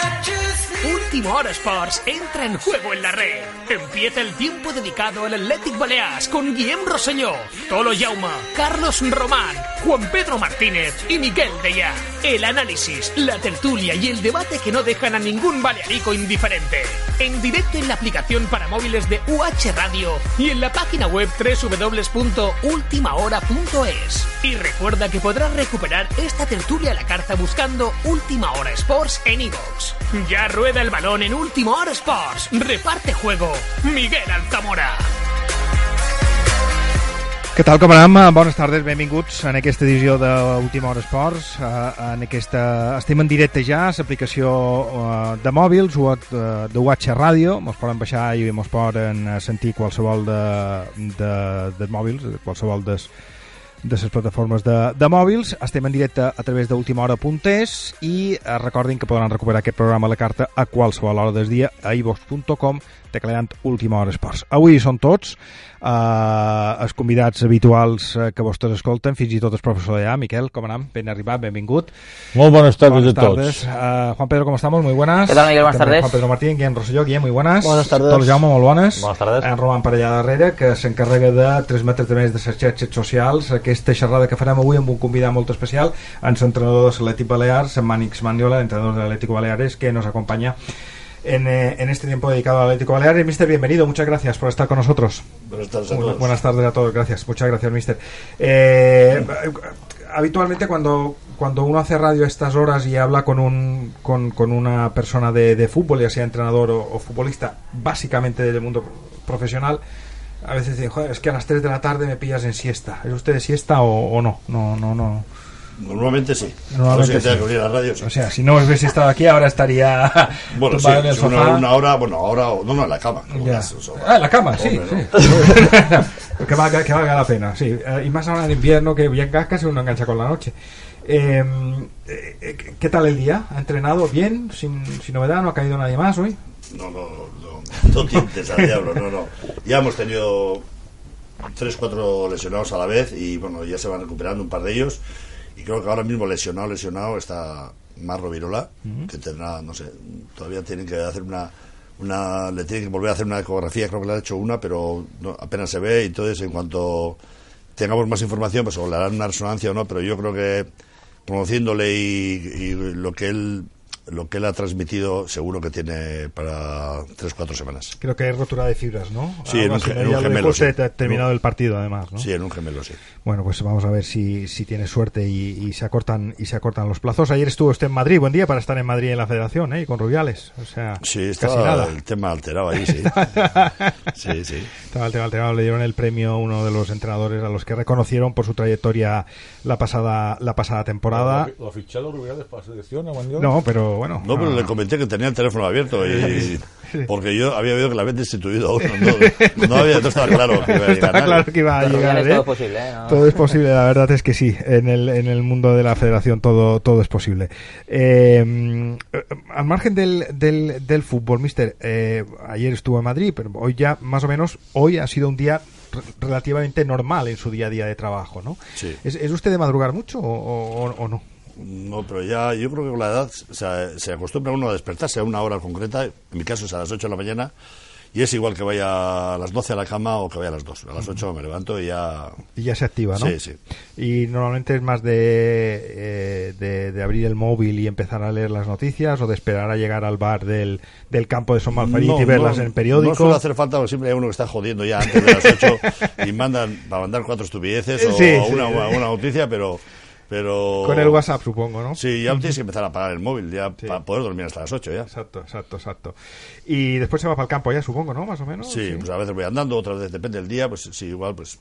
I do? Último Hora Sports entra en juego en la red. Empieza el tiempo dedicado al Athletic Balears con Guillem Rosselló, Tolo Jauma, Carlos Román, Juan Pedro Martínez y Miguel Deya. El análisis, la tertulia y el debate que no dejan a ningún balearico indiferente. En directo en la aplicación para móviles de UH Radio y en la página web www.ultimahora.es. Y recuerda que podrás recuperar esta tertulia a la carta buscando Última Hora Sports en iVoox. Ya el balón en Último Hora Sports. Reparte juego. Miguel Altamora. Què tal, com anem? Bones tardes, benvinguts en aquesta edició d'Última Hora Esports. Eh, En aquesta... Estem en directe ja a l'aplicació eh, de mòbils o de, de UH Ràdio. Mos poden baixar i mos poden eh, sentir qualsevol de, de, de mòbils, qualsevol des, de les plataformes de, de mòbils. Estem en directe a través d'ultimahora.es i eh, recordin que podran recuperar aquest programa a la carta a qualsevol hora del dia a ivox.com tecleant Última Hora Esports. Avui són tots eh, els convidats habituals eh, que vostès escolten, fins i tot el professor d'allà, Miquel, com anem? Ben arribat, benvingut. Muy buenas tardes Buenas a tardes. todos. Eh, Juan Pedro, ¿cómo estamos? Muy buenas. ¿Qué tal, Miguel? Buenas També tardes. Juan Pedro Martín, Guillem Rosselló, Guillem, muy buenas. Buenas tardes. Tot el Jaume, molt bones. Buenas tardes. En Roman per allà darrere, que s'encarrega de transmetre també des de les xarxes socials aquesta xerrada que farem avui amb un convidat molt especial, ens entrenador de l'Atlètic Balears, en Mànix Mandiola, entrenador de l'Atlético Baleares, que nos acompaña en, eh, en este tiempo dedicado al Atlético Baleares. Mister, bienvenido, muchas gracias por estar con nosotros. Buenas tardes a todos. Buenas tardes a todos, gracias. Muchas gracias, mister. Eh, habitualmente cuando, cuando uno hace radio a estas horas y habla con, un, con, con una persona de, de fútbol, ya sea entrenador o, o futbolista, básicamente del mundo profesional, a veces dicen, joder, es que a las 3 de la tarde me pillas en siesta. ¿Es usted de siesta o, o no? No, no, no. Normalmente sí. Normalmente No sé sí. que venir a la radio, sí. O sea, si no hubiese estado aquí, ahora estaría bueno, sí, en el si una, sofá. una hora, bueno, ahora, no, no, en la cama. las- Ah, en la cama, sí. hombre, sí. que, valga, que valga la pena, sí. Eh, y más ahora en invierno, que ya casi uno engancha con la noche. Eh, eh, ¿Qué tal el día? ¿Ha entrenado bien? Sin, sin novedad? ¿No ha caído nadie más hoy? No, no, no, no tientes al diablo, no, no. Ya hemos tenido tres, cuatro lesionados a la vez y bueno, ya se van recuperando un par de ellos. Y creo que ahora mismo lesionado, lesionado está Marro Virola, que tendrá, no sé, todavía tienen que hacer una, una, le tienen que volver a hacer una ecografía, creo que le han hecho una, pero no, apenas se ve. Y entonces, en cuanto tengamos más información, pues o le harán una resonancia o no, pero yo creo que conociéndole y, y lo que él lo que él ha transmitido seguro que tiene para tres cuatro semanas Creo que hay rotura de fibras, ¿no? Sí, en un gemelo, sí. ha terminado el partido, además, ¿no? sí en un gemelo sí Bueno, pues vamos a ver si, si tiene suerte y, y se acortan y se acortan los plazos. Ayer estuvo usted en Madrid, buen día para estar en Madrid en la Federación, ¿eh? Y con Rubiales, o sea, sí casi estaba nada. el tema alterado ahí sí sí sí Estaba el tema alterado, le dieron el premio a uno de los entrenadores a los que reconocieron por su trayectoria la pasada la pasada temporada. ¿Lo ha fichado Rubiales para selección a Mandiola? No, pero bueno. no pero le comenté que tenía el teléfono abierto y porque yo había oído que le habían destituido a uno no, no, había, no estaba claro que iba a llegar claro que iba a llegar. ¿eh? todo posible, ¿eh? No. Todo es posible, la verdad es que sí. En el, en el mundo de la federación todo, todo es posible. Eh, al margen del, del, del fútbol, mister, eh, ayer estuvo en Madrid, pero hoy ya más o menos, hoy ha sido un día re- relativamente normal en su día a día de trabajo, ¿no? Sí. ¿Es, es usted de madrugar mucho o, o- o no? No, pero ya yo creo que con la edad o sea, se acostumbra uno a despertarse a una hora concreta, en mi caso es a las 8 de la mañana, y es igual que vaya a las 12 a la cama o que vaya a las 2. A las 8 me levanto y ya... Y ya se activa, ¿no? Sí, sí. Y normalmente es más de, eh, de, de abrir el móvil y empezar a leer las noticias o de esperar a llegar al bar del, del campo de Somalfarit y verlas en periódico. No suele hacer falta, porque siempre hay uno que está jodiendo ya antes de las 8 y mandan para mandar cuatro estupideces o Sí, sí. una, una noticia, pero Pero... Con el WhatsApp, supongo, ¿no? Sí, ya tienes que empezar a pagar el móvil, ya Sí. para poder dormir hasta las 8 ya. Exacto, exacto, exacto. Y después se va para el campo ya, supongo, ¿no? Más o menos. Sí, pues a veces voy andando, otras veces depende del día, pues sí, igual pues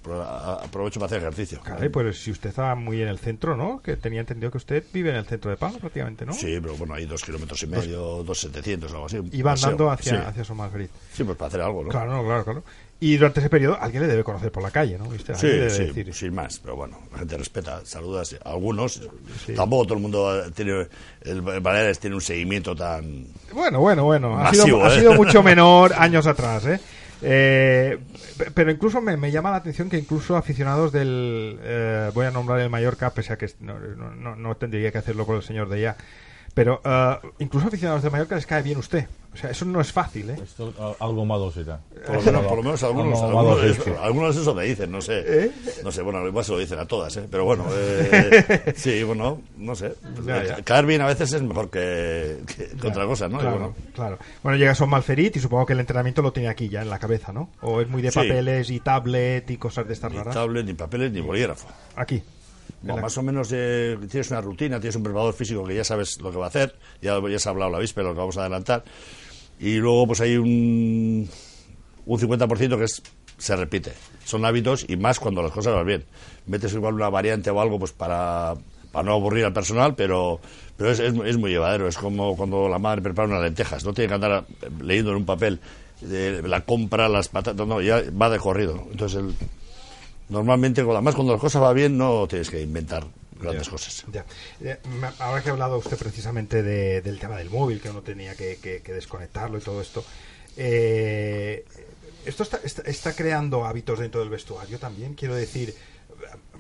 aprovecho para hacer ejercicio. Caray, pues si usted está muy en el centro, ¿no? Que tenía entendido que usted vive en el centro de Palma prácticamente, ¿no? Sí, pero bueno, hay dos kilómetros y medio, dos setecientos, algo así. Y va andando hacia, Sí. hacia Somalgrit. Sí, pues para hacer algo, ¿no? Claro, no, claro, claro. Y durante ese periodo alguien le debe conocer por la calle, ¿no? ¿Viste? Sí, sí, decir. sin más, pero bueno, la gente respeta, saludas, algunos, tampoco todo el mundo tiene, el Baleares tiene un seguimiento tan... Bueno, bueno, bueno. Ha, sido, ha ¿eh? sido mucho menor años atrás, ¿eh? Eh, pe- pero incluso me, me llama la atención que incluso aficionados del... eh, voy a nombrar el Mallorca, pese a que no, no- no- tendría que hacerlo por el señor de ya. Pero eh, incluso aficionados del Mallorca les cae bien usted. O sea, eso no es fácil, ¿eh? Esto, algo malo será. Por lo menos, por lo menos algunos, algunos, es que- algunos eso me dicen, no sé. ¿Eh? No sé, bueno, igual se lo dicen a todas, ¿eh? Pero bueno, eh, sí, bueno, no sé. Ya, ya. Caer bien a veces es mejor que, que- que otra cosa, ¿no? Claro, bueno, claro. Bueno, llega Son Malferit y supongo que el entrenamiento lo tiene aquí ya en la cabeza, ¿no? O es muy de Sí. papeles y tablet y cosas de estas ni raras. tablet, ni papeles, ni bolígrafo. Aquí. La- más o menos eh, tienes una rutina, tienes un preparador físico que ya sabes lo que va a hacer, ya, ya se ha hablado la víspera, lo que vamos a adelantar, y luego pues hay un, un 50% que es, se repite. Son hábitos y más cuando las cosas van bien. Metes igual una variante o algo pues para, para no aburrir al personal, pero, pero es, es, es muy llevadero. Es como cuando la madre prepara unas lentejas, no tiene que andar leyendo en un papel de la compra, las patatas, no, ya va de corrido. Entonces el, Normalmente, además, cuando las cosas van bien, no tienes que inventar grandes cosas. Ya. Eh, ahora que ha hablado usted precisamente de- del tema del móvil, que uno tenía que, que- que desconectarlo y todo esto, eh, esto está, está, está creando hábitos dentro del vestuario también. Quiero decir,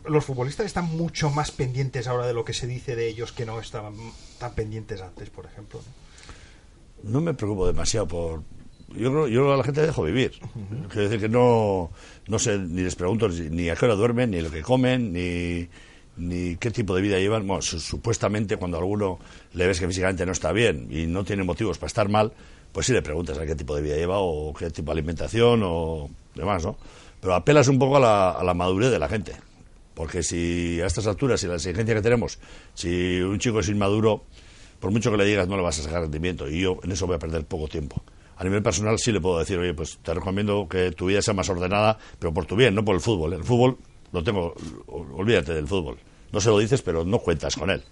los futbolistas están mucho más pendientes ahora de lo que se dice de ellos que no estaban tan pendientes antes, por ejemplo. ¿no? No me preocupo demasiado por. Yo creo, yo a la gente dejo vivir. Quiero decir que no, no sé, ni les pregunto ni a qué hora duermen, ni lo que comen, ni, ni qué tipo de vida llevan. Bueno, su- supuestamente cuando a alguno le ves que físicamente no está bien y no tiene motivos para estar mal, pues sí le preguntas a qué tipo de vida lleva o qué tipo de alimentación o demás, ¿no? Pero apelas un poco a la, a la madurez de la gente. Porque si a estas alturas, y la exigencia que tenemos, si un chico es inmaduro, por mucho que le digas, no le vas a sacar rendimiento. Y yo en eso voy a perder poco tiempo. A nivel personal sí le puedo decir, oye, pues te recomiendo que tu vida sea más ordenada, pero por tu bien, no por el fútbol. El fútbol lo tengo, olvídate del fútbol. No se lo dices, pero no cuentas con él.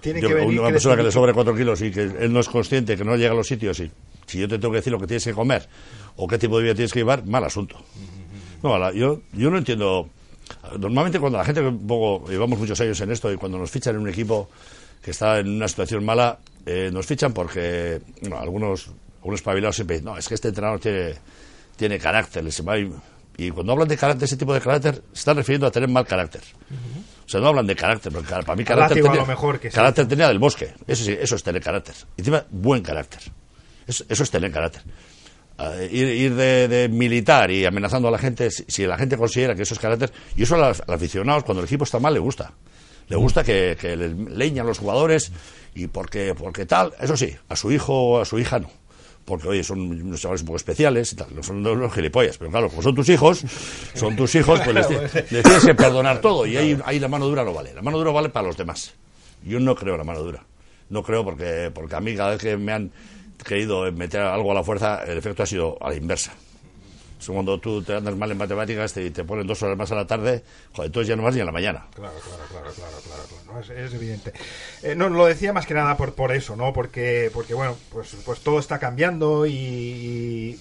Tiene Yo, que venir una persona que le sobre cuatro kilos y que él no es consciente, que no llega a los sitios y si yo te tengo que decir lo que tienes que comer o qué tipo de vida tienes que llevar, mal asunto. No, yo, yo no entiendo. Normalmente cuando la gente, que un poco, llevamos muchos años en esto y cuando nos fichan en un equipo que está en una situación mala, eh, nos fichan porque bueno, algunos, algunos espabilados siempre dicen, no, es que este entrenador tiene, tiene carácter. les va y, y cuando hablan de carácter, ese tipo de carácter, se están refiriendo a tener mal carácter. O sea, no hablan de carácter, porque para mí carácter látigo a tenía, lo mejor que sí. carácter tenía del bosque. Eso sí, eso es tener carácter. Y encima, buen carácter. Eso, eso es tener carácter. Eh, ir ir de, de militar y amenazando a la gente, si, si la gente considera que eso es carácter, y eso a los, a los aficionados, cuando el equipo está mal, le gusta. Le gusta que, que le leñan los jugadores y porque, porque tal, eso sí, a su hijo o a su hija no. Porque, oye, son unos chavales un poco especiales y tal, no son unos gilipollas. Pero claro, como son tus hijos, son tus hijos, pues les, les tienes que perdonar todo. Y ahí, ahí la mano dura no vale. La mano dura vale para los demás. Yo no creo en la mano dura. No creo porque, porque a mí cada vez que me han querido meter algo a la fuerza, el efecto ha sido a la inversa. Cuando tú te andas mal en matemáticas y te ponen dos horas más a la tarde, joder, entonces ya no vas ni a la mañana. Claro, claro, claro, claro, claro, claro, es evidente. Eh, no, lo decía más que nada por, por eso, ¿no? Porque, porque bueno, pues, pues todo está cambiando y, y,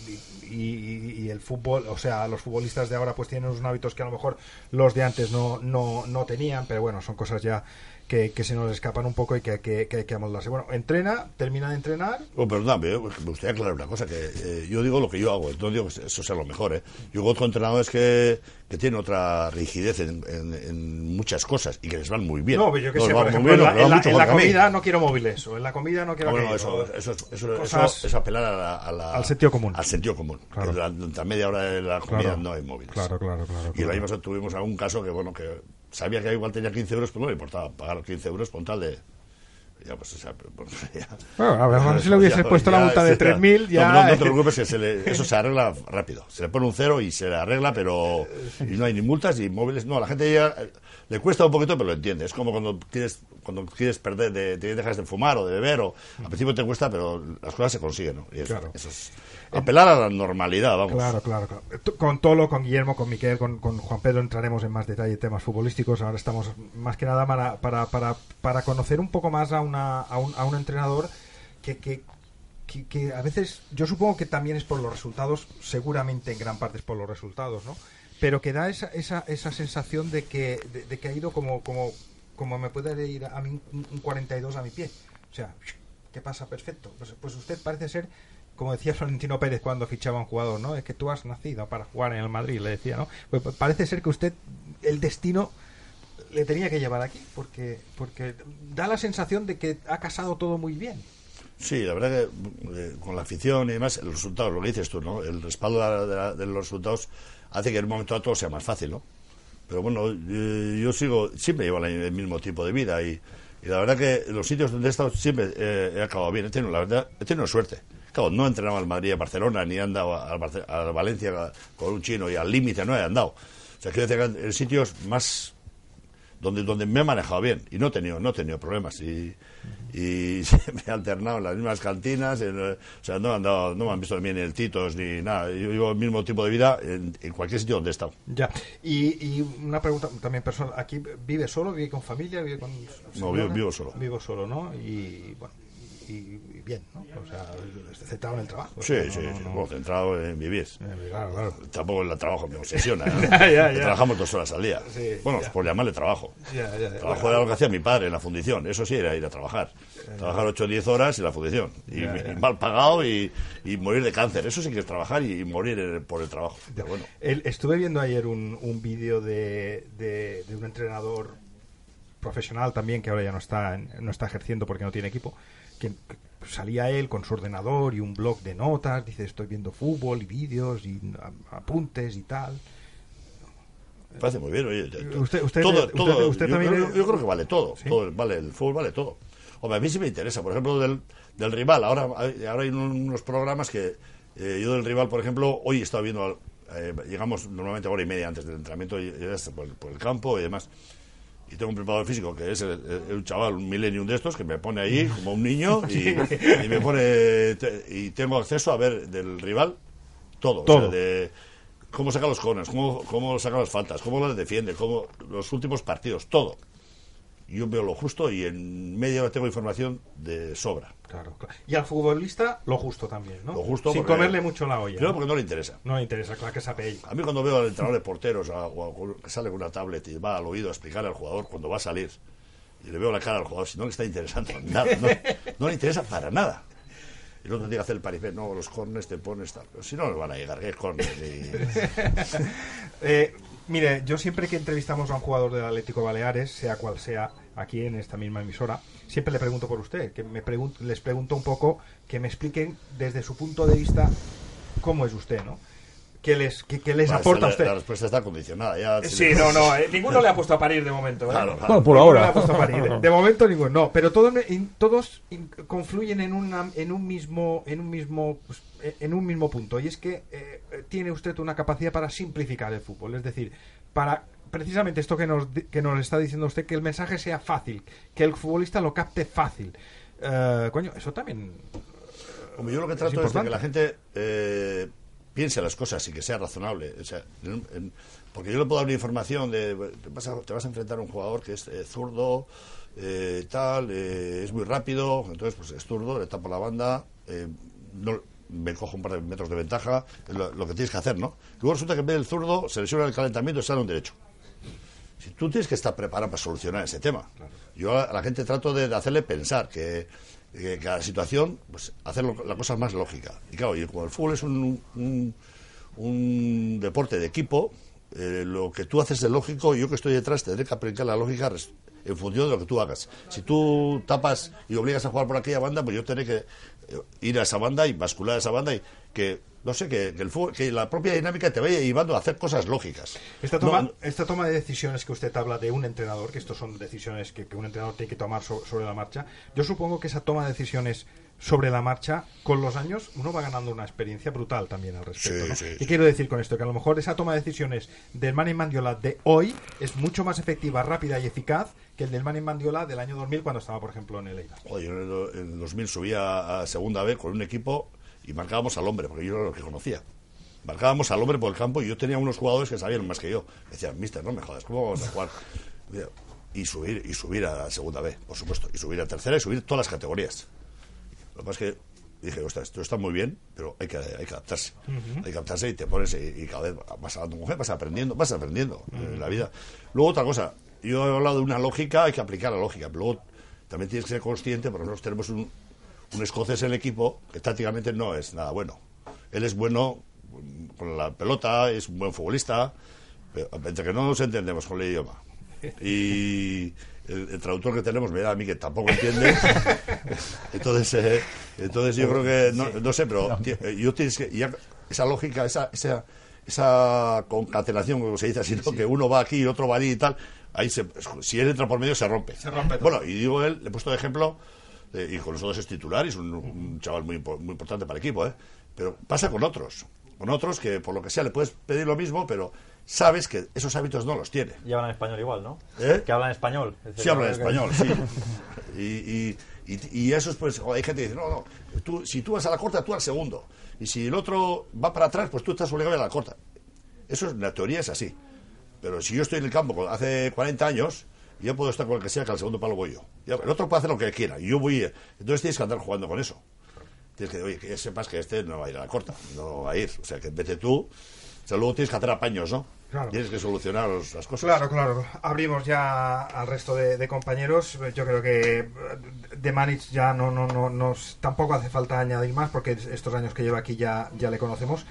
y- y el fútbol, o sea, los futbolistas de ahora pues tienen unos hábitos que a lo mejor los de antes no, no, no tenían, pero bueno, son cosas ya que, que se nos escapan un poco y que, que, que hay que amoldarse. Bueno, entrena, termina de entrenar, Oh, perdón, pero me gustaría aclarar una cosa, que eh, yo digo lo que yo hago, no digo que eso sea lo mejor. ¿eh? Yo conozco entrenadores que, que tienen otra rigidez en, en- en muchas cosas y que les van muy bien. No, pero yo que No, sé, por ejemplo, bien, en la, en comida no quiero móviles, o en la comida no quiero Ah, bueno, eso, eso, eso, cosas- eso es apelar a la- a Al sentido común. Al sentido común. Claro. Durante media hora de la comida Claro. no hay móviles. Claro, claro, claro, Y el año pasado tuvimos algún caso que, bueno, que sabía que igual tenía 15 euros, pero no le importaba pagar 15 euros con tal de... Ya, pues, o sea, pero, bueno, ya. Bueno, a mejor si le hubiese Ya, puesto la multa de ya. 3.000, ya... No, no, no te preocupes, que se le- eso se arregla rápido. Se le pone un cero y se le arregla, pero. Y no hay ni multas ni móviles. No, la gente ya. Eh, Le cuesta un poquito, pero lo entiende. Es como cuando quieres, cuando quieres perder, de, te dejas de fumar o de beber, o. Al principio te cuesta, pero las cosas se consiguen, ¿no? Y eso, Claro. eso es. Apelar a la normalidad, vamos. Claro, claro, claro. T- Con Tolo, con Guillermo, con Miquel, con, con Juan Pedro entraremos en más detalle en temas futbolísticos. Ahora estamos más que nada para, para, para, para conocer un poco más a, una, a, un, a un entrenador que, que, que, que a veces, yo supongo que también es por los resultados, seguramente en gran parte es por los resultados, ¿no? Pero que da esa, esa, esa sensación de que, de, que ha ido como, como, como me puede ir a mí un, un 42 a mi pie. O sea, ¿qué pasa? Perfecto. Pues, pues usted parece ser como decía Florentino Pérez cuando fichaba un jugador, ¿no? Es que tú has nacido para jugar en el Madrid, le decía, ¿no? Pues pa- parece ser que usted, el destino le tenía que llevar aquí, porque, porque da la sensación de que ha casado todo muy bien. Sí, la verdad que eh, con la afición y demás, los resultados, lo que dices tú, ¿no? El respaldo de, de la- de los resultados hace que en un momento dado todo sea más fácil, ¿no? Pero bueno, eh, yo sigo, siempre llevo el mismo tipo de vida y, la verdad que los sitios donde he estado siempre eh, he acabado bien. He tenido, la verdad, he tenido suerte. Claro, no he entrenado al Madrid y a Barcelona, ni he andado al Valencia con un chino y al límite, no he andado. O sea, quiero decir que en sitios más donde donde me he manejado bien y no he tenido no he tenido problemas y, y me he alternado en las mismas cantinas en, o sea no me han dado, no me han visto ni en el Titos ni nada yo llevo el mismo tipo de vida en, en cualquier sitio donde he estado Ya. Y, y una pregunta también personal. ¿Aquí vive solo, vive con familia, vive con No, vivo- vivo solo. Vivo solo, ¿no? Y bueno, y, y bien, ¿no? O sea, centrado en el trabajo. sí O sea, sí, no- sí, no- bueno, centrado en vivir Eh, Claro, claro. tampoco el trabajo me obsesiona trabajamos dos horas al día Sí, bueno ya. por llamarle trabajo. Trabajo era lo que hacía mi padre en la fundición, eso sí era ir a trabajar. Trabajar 8 o 10 horas en la fundición. Y, mal pagado y, y morir de cáncer. Eso sí que es trabajar y, morir por el trabajo. Pero bueno. El- estuve viendo ayer un, un vídeo de, de, de un entrenador profesional también que ahora ya no está no está ejerciendo porque no tiene equipo que, salía él con su ordenador y un blog de notas dice estoy viendo fútbol y vídeos y a- apuntes y tal Me parece muy bien, oye. Usted- usted- todo, usted- todo, usted yo, también creo, es- yo creo que vale todo, ¿Sí? todo. Vale, el fútbol vale todo. Hombre, a mí sí me interesa. Por ejemplo, del, del rival. Ahora, hay- ahora hay unos programas que eh, yo del rival, por ejemplo, hoy he estado viendo. eh, llegamos normalmente hora y media antes del entrenamiento y, y por el campo y demás. Y tengo un preparador físico que es el- el- un chaval, un millennium de estos, que me pone ahí como un niño y, y me pone. te- y tengo acceso a ver del rival todo. o sea, Todo. de cómo saca los corners, cómo, cómo saca las faltas, cómo las defiende, cómo los últimos partidos, todo. Yo veo lo justo y en media hora tengo información de sobra. claro, claro. y al futbolista lo justo también ¿no? Lo justo sin porque- comerle mucho la olla ¿no? porque no le interesa. no le interesa claro que sabe ella A mí cuando veo al entrenador de porteros a- o a- que sale con una tablet y va al oído a explicar al jugador cuando va a salir y le veo la cara al jugador, si no le está interesando nada, no, no le interesa para nada. Y el otro día hace el paripé, no, los corners te pones tal. Si no, le van a llegar, ¿qué corners? Y- Eh, mire, yo siempre que entrevistamos a un jugador del Atlético Baleares, sea cual sea, aquí en esta misma emisora, siempre le pregunto por usted, que me les pregunto un poco que me expliquen desde su punto de vista cómo es usted, ¿no? ¿Qué les, qué, qué les Bueno, aporta a usted? La respuesta está condicionada. Ya, si Sí, le- no, no, eh, ninguno le ha puesto a parir de momento. ¿eh? Claro, claro. Bueno, por Ninguno le ha ahora. puesto a parir. De momento ninguno, no, pero todos, todos confluyen en, una, en un mismo, en un mismo, pues, eh, en un mismo punto y es que eh, eh, tiene usted una capacidad para simplificar el fútbol, es decir, para precisamente esto que nos, que nos está diciendo usted, que el mensaje sea fácil, que el futbolista lo capte fácil. Eh, coño, eso también Hombre, yo lo que trato es, de que la gente eh, piense las cosas y que sea razonable. O sea, en- en- porque yo le puedo dar una información de te vas a, te vas a enfrentar a un jugador que es eh, zurdo, eh, tal, eh, es muy rápido, entonces pues es zurdo, le tapo la banda, eh, no, me cojo un par de metros de ventaja, es lo, lo que tienes que hacer, ¿no? Luego resulta que en vez del zurdo se lesiona el calentamiento y sale un derecho. Si tú tienes que estar preparado para solucionar ese tema. Yo a la gente trato de, de hacerle pensar que, cada situación, pues hacer la cosa más lógica. Y claro, y como el fútbol es un, un, un deporte de equipo, eh, lo que tú haces de lógico, yo que estoy detrás tendré que aplicar la lógica en función de lo que tú hagas. Si tú tapas y obligas a jugar por aquella banda, pues yo tendré que eh, ir a esa banda y bascular a esa banda y que no sé, que, que el fútbol- que la propia dinámica te vaya llevando a hacer cosas lógicas. Esta toma, no- esta toma de decisiones que usted habla de un entrenador, que estos son decisiones que, que un entrenador tiene que tomar so- sobre la marcha, yo supongo que esa toma de decisiones sobre la marcha, con los años, uno va ganando una experiencia brutal también al respecto. Sí, ¿no? sí, ¿Qué sí. quiero decir con esto? Que a lo mejor esa toma de decisiones del Mani Mandiola de hoy es mucho más efectiva, rápida y eficaz que el del Mani Mandiola del año 2000 cuando estaba, por ejemplo, en el el, do- en el 2000 subía a segunda vez con un equipo y marcábamos al hombre, porque yo era lo que conocía. Marcábamos al hombre por el campo y yo tenía unos jugadores que sabían más que yo. Me decían, mister, no me jodas, ¿cómo vamos a jugar? Y subir, y subir a segunda B, por supuesto. Y subir a tercera y subir todas las categorías. Lo que pasa es que dije, ostras, esto está muy bien, pero hay que, hay que adaptarse. Hay que adaptarse y te pones y, y cada vez vas hablando con mujer, vas aprendiendo, vas aprendiendo en la vida. Luego otra cosa, yo he hablado de una lógica, hay que aplicar la lógica. Luego también tienes que ser consciente, porque nosotros tenemos un, un escocés en el equipo que tácticamente no es nada bueno. Él es bueno con la pelota, es un buen futbolista, pero entre que no nos entendemos con el idioma. Y el, el traductor que tenemos me da a mí que tampoco entiende. entonces, eh, entonces yo creo que, no, no sé, pero eh, yo tienes que, ya esa lógica, esa, esa, esa concatenación, como se dice así, ¿no? que uno va aquí y otro va allí y tal, ahí se, si él entra por medio se rompe. Se rompe todo. Bueno, y digo él, le he puesto de ejemplo, eh, y con nosotros es titular, y es un, un chaval muy, muy importante para el equipo, ¿eh? pero pasa con otros, con otros que por lo que sea le puedes pedir lo mismo, pero sabes que esos hábitos no los tiene. Y hablan español igual, ¿no? ¿Eh? Que hablan español. Es decir, Sí hablan que- español, sí. Y, y, y, y eso es, pues, hay gente que dice, no, no, tú, si tú vas a la corta, tú al segundo. Y si el otro va para atrás, pues tú estás obligado a ir a la corta. Eso es, la teoría es así. Pero si yo estoy en el campo hace 40 años, yo puedo estar con el que sea, que al segundo palo voy yo. El otro puede hacer lo que quiera, y yo voy. Entonces tienes que andar jugando con eso. Tienes que, oye, que sepas que este no va a ir a la corta, no va a ir. O sea, que vete tú. O sea, luego tienes que hacer apaños, ¿no? Claro. Tienes que solucionar las cosas. Claro, claro. Abrimos ya al resto de, de compañeros. Yo creo que de Manich ya no, no, no, nos- tampoco hace falta añadir más porque estos años que lleva aquí ya, ya le conocemos.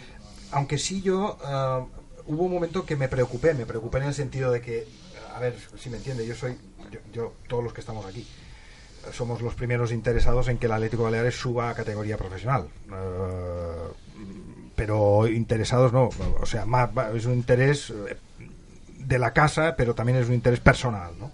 Aunque sí yo eh, hubo un momento que me preocupé, me preocupé en el sentido de que, a ver, si me entiende, yo soy, yo, yo, todos los que estamos aquí, somos los primeros interesados en que el Atlético Baleares suba a categoría profesional. Eh, pero interesados no, o sea, más, es un interés eh, de la casa, pero también es un interés personal, ¿no?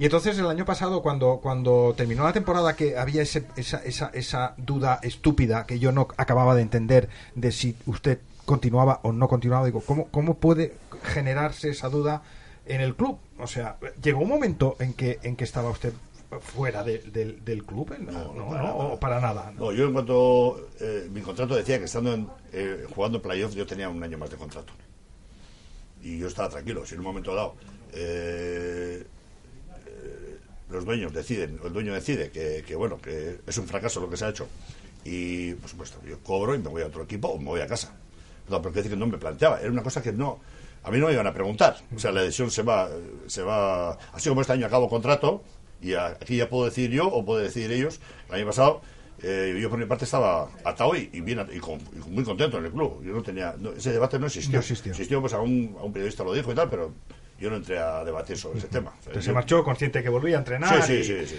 Y entonces el año pasado, cuando, cuando terminó la temporada, que había ese- esa, esa, esa duda estúpida que yo no acababa de entender de si usted continuaba o no continuaba, digo, ¿cómo, cómo puede generarse esa duda en el club? O sea, llegó un momento en que, en que estaba usted fuera de- del- del club, ¿eh? no, no, o para nada. ¿no? Yo en cuanto eh, mi contrato decía que estando en, eh, jugando playoff yo tenía un año más de contrato. Y yo estaba tranquilo. Si en un momento dado eh, los dueños deciden, el dueño decide que, que, bueno, que es un fracaso lo que se ha hecho, y por supuesto yo cobro y me voy a otro equipo o me voy a casa. No, pero quiere decir que no me planteaba. Era una cosa que no. A mí no me iban a preguntar. O sea, la decisión se va, se va. Así como este año acabo contrato, y aquí ya puedo decir yo o puedo decir ellos. El año pasado, eh, yo por mi parte estaba atado y, y bien, y, con- y muy contento en el club. Yo no tenía. no, ese debate no existió. No existió. pues a un, a un periodista lo dijo y tal, pero yo no entré a debatir sobre ese tema. Entonces yo- se marchó consciente que volvía a entrenar. Sí, y- sí, sí, sí.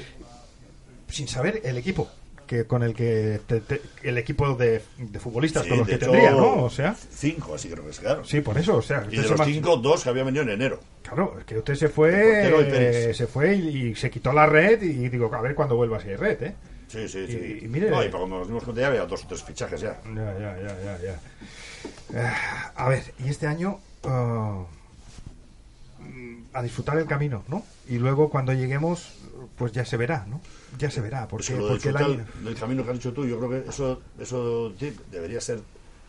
sin saber el equipo que con el que te- te- el equipo de, de futbolistas Sí, con los que tendría, ¿no? O sea, Cinco, así creo que se quedaron. sí, por eso, o sea, Y de se los cinco, dos que habían venido en enero. claro, es que usted se fue, eh, se fue y, y se quitó la red y digo, a ver cuándo vuelva si hay red, ¿eh? Sí, sí, Y- sí. y mire- no, y para cuando nos dimos cuenta ya había dos o tres fichajes ya. Ya, ya, ya, ya, ya. Eh, a ver, y este año ah, a disfrutar el camino, ¿no? Y luego cuando lleguemos, pues ya se verá, ¿no? Ya se verá, porque, Porque el camino que has dicho tú, yo creo que eso, eso debería ser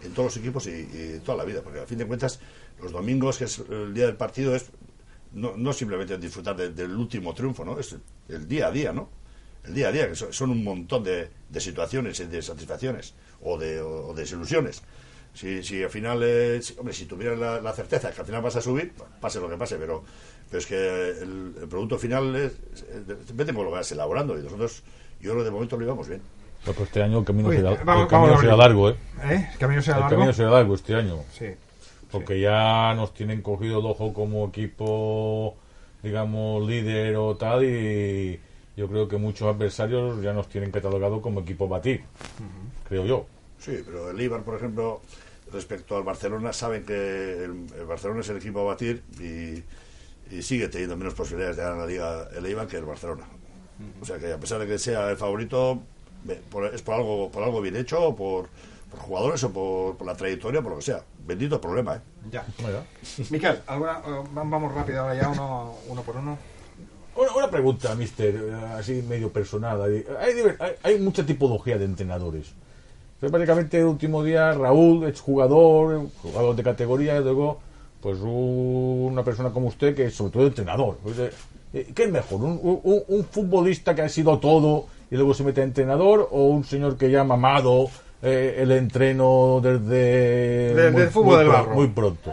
en todos los equipos y, y toda la vida, porque a fin de cuentas, los domingos, que es el día del partido, es no, no simplemente disfrutar de- del último triunfo, ¿no? Es el día a día, ¿no? El día a día, que son, son un montón de, de situaciones y de satisfacciones o de, o de desilusiones. Si, si al final, eh, si- hombre, si tuvieras la, la certeza que al final vas a subir, pase lo que pase, pero, pero es que el, el producto final es, de cómo lo vayas elaborando y nosotros, yo creo que de momento lo llevamos bien. Pues, pues este año el camino Uy, será, vamos- el camino vamos a será abrir. largo, ¿eh? ¿Eh? ¿El camino será El largo? camino será largo este año. Sí. Porque ya nos tienen cogido el ojo como equipo digamos, líder o tal y yo creo que muchos adversarios ya nos tienen catalogado como equipo a batir, creo yo. Sí, pero el Ibar, por ejemplo, respecto al Barcelona, saben que el, el Barcelona es el equipo a batir y, y sigue teniendo menos posibilidades de ganar la liga el Ibar que el Barcelona. O sea que a pesar de que sea el favorito, es por algo, por algo bien hecho, o por, por jugadores o por, por la trayectoria, por lo que sea. Bendito problema, ¿eh? Ya. Miquel, ¿alguna, eh, vamos rápido ahora ya, uno, uno por uno. Una, una pregunta, mister, eh, así medio personal. Hay, hay, mucha tipología de entrenadores. Entonces, básicamente, el último día, Raúl, exjugador, jugador de categoría, luego, pues un- una persona como usted, que es sobre todo entrenador. Pues, eh, eh, ¿Qué es mejor? ¿Un, un- un futbolista que ha sido todo y luego se mete a entrenador? ¿O un señor que ya ha mamado eh, el entreno desde. Desde muy- el fútbol muy del pro- barro. Muy pronto.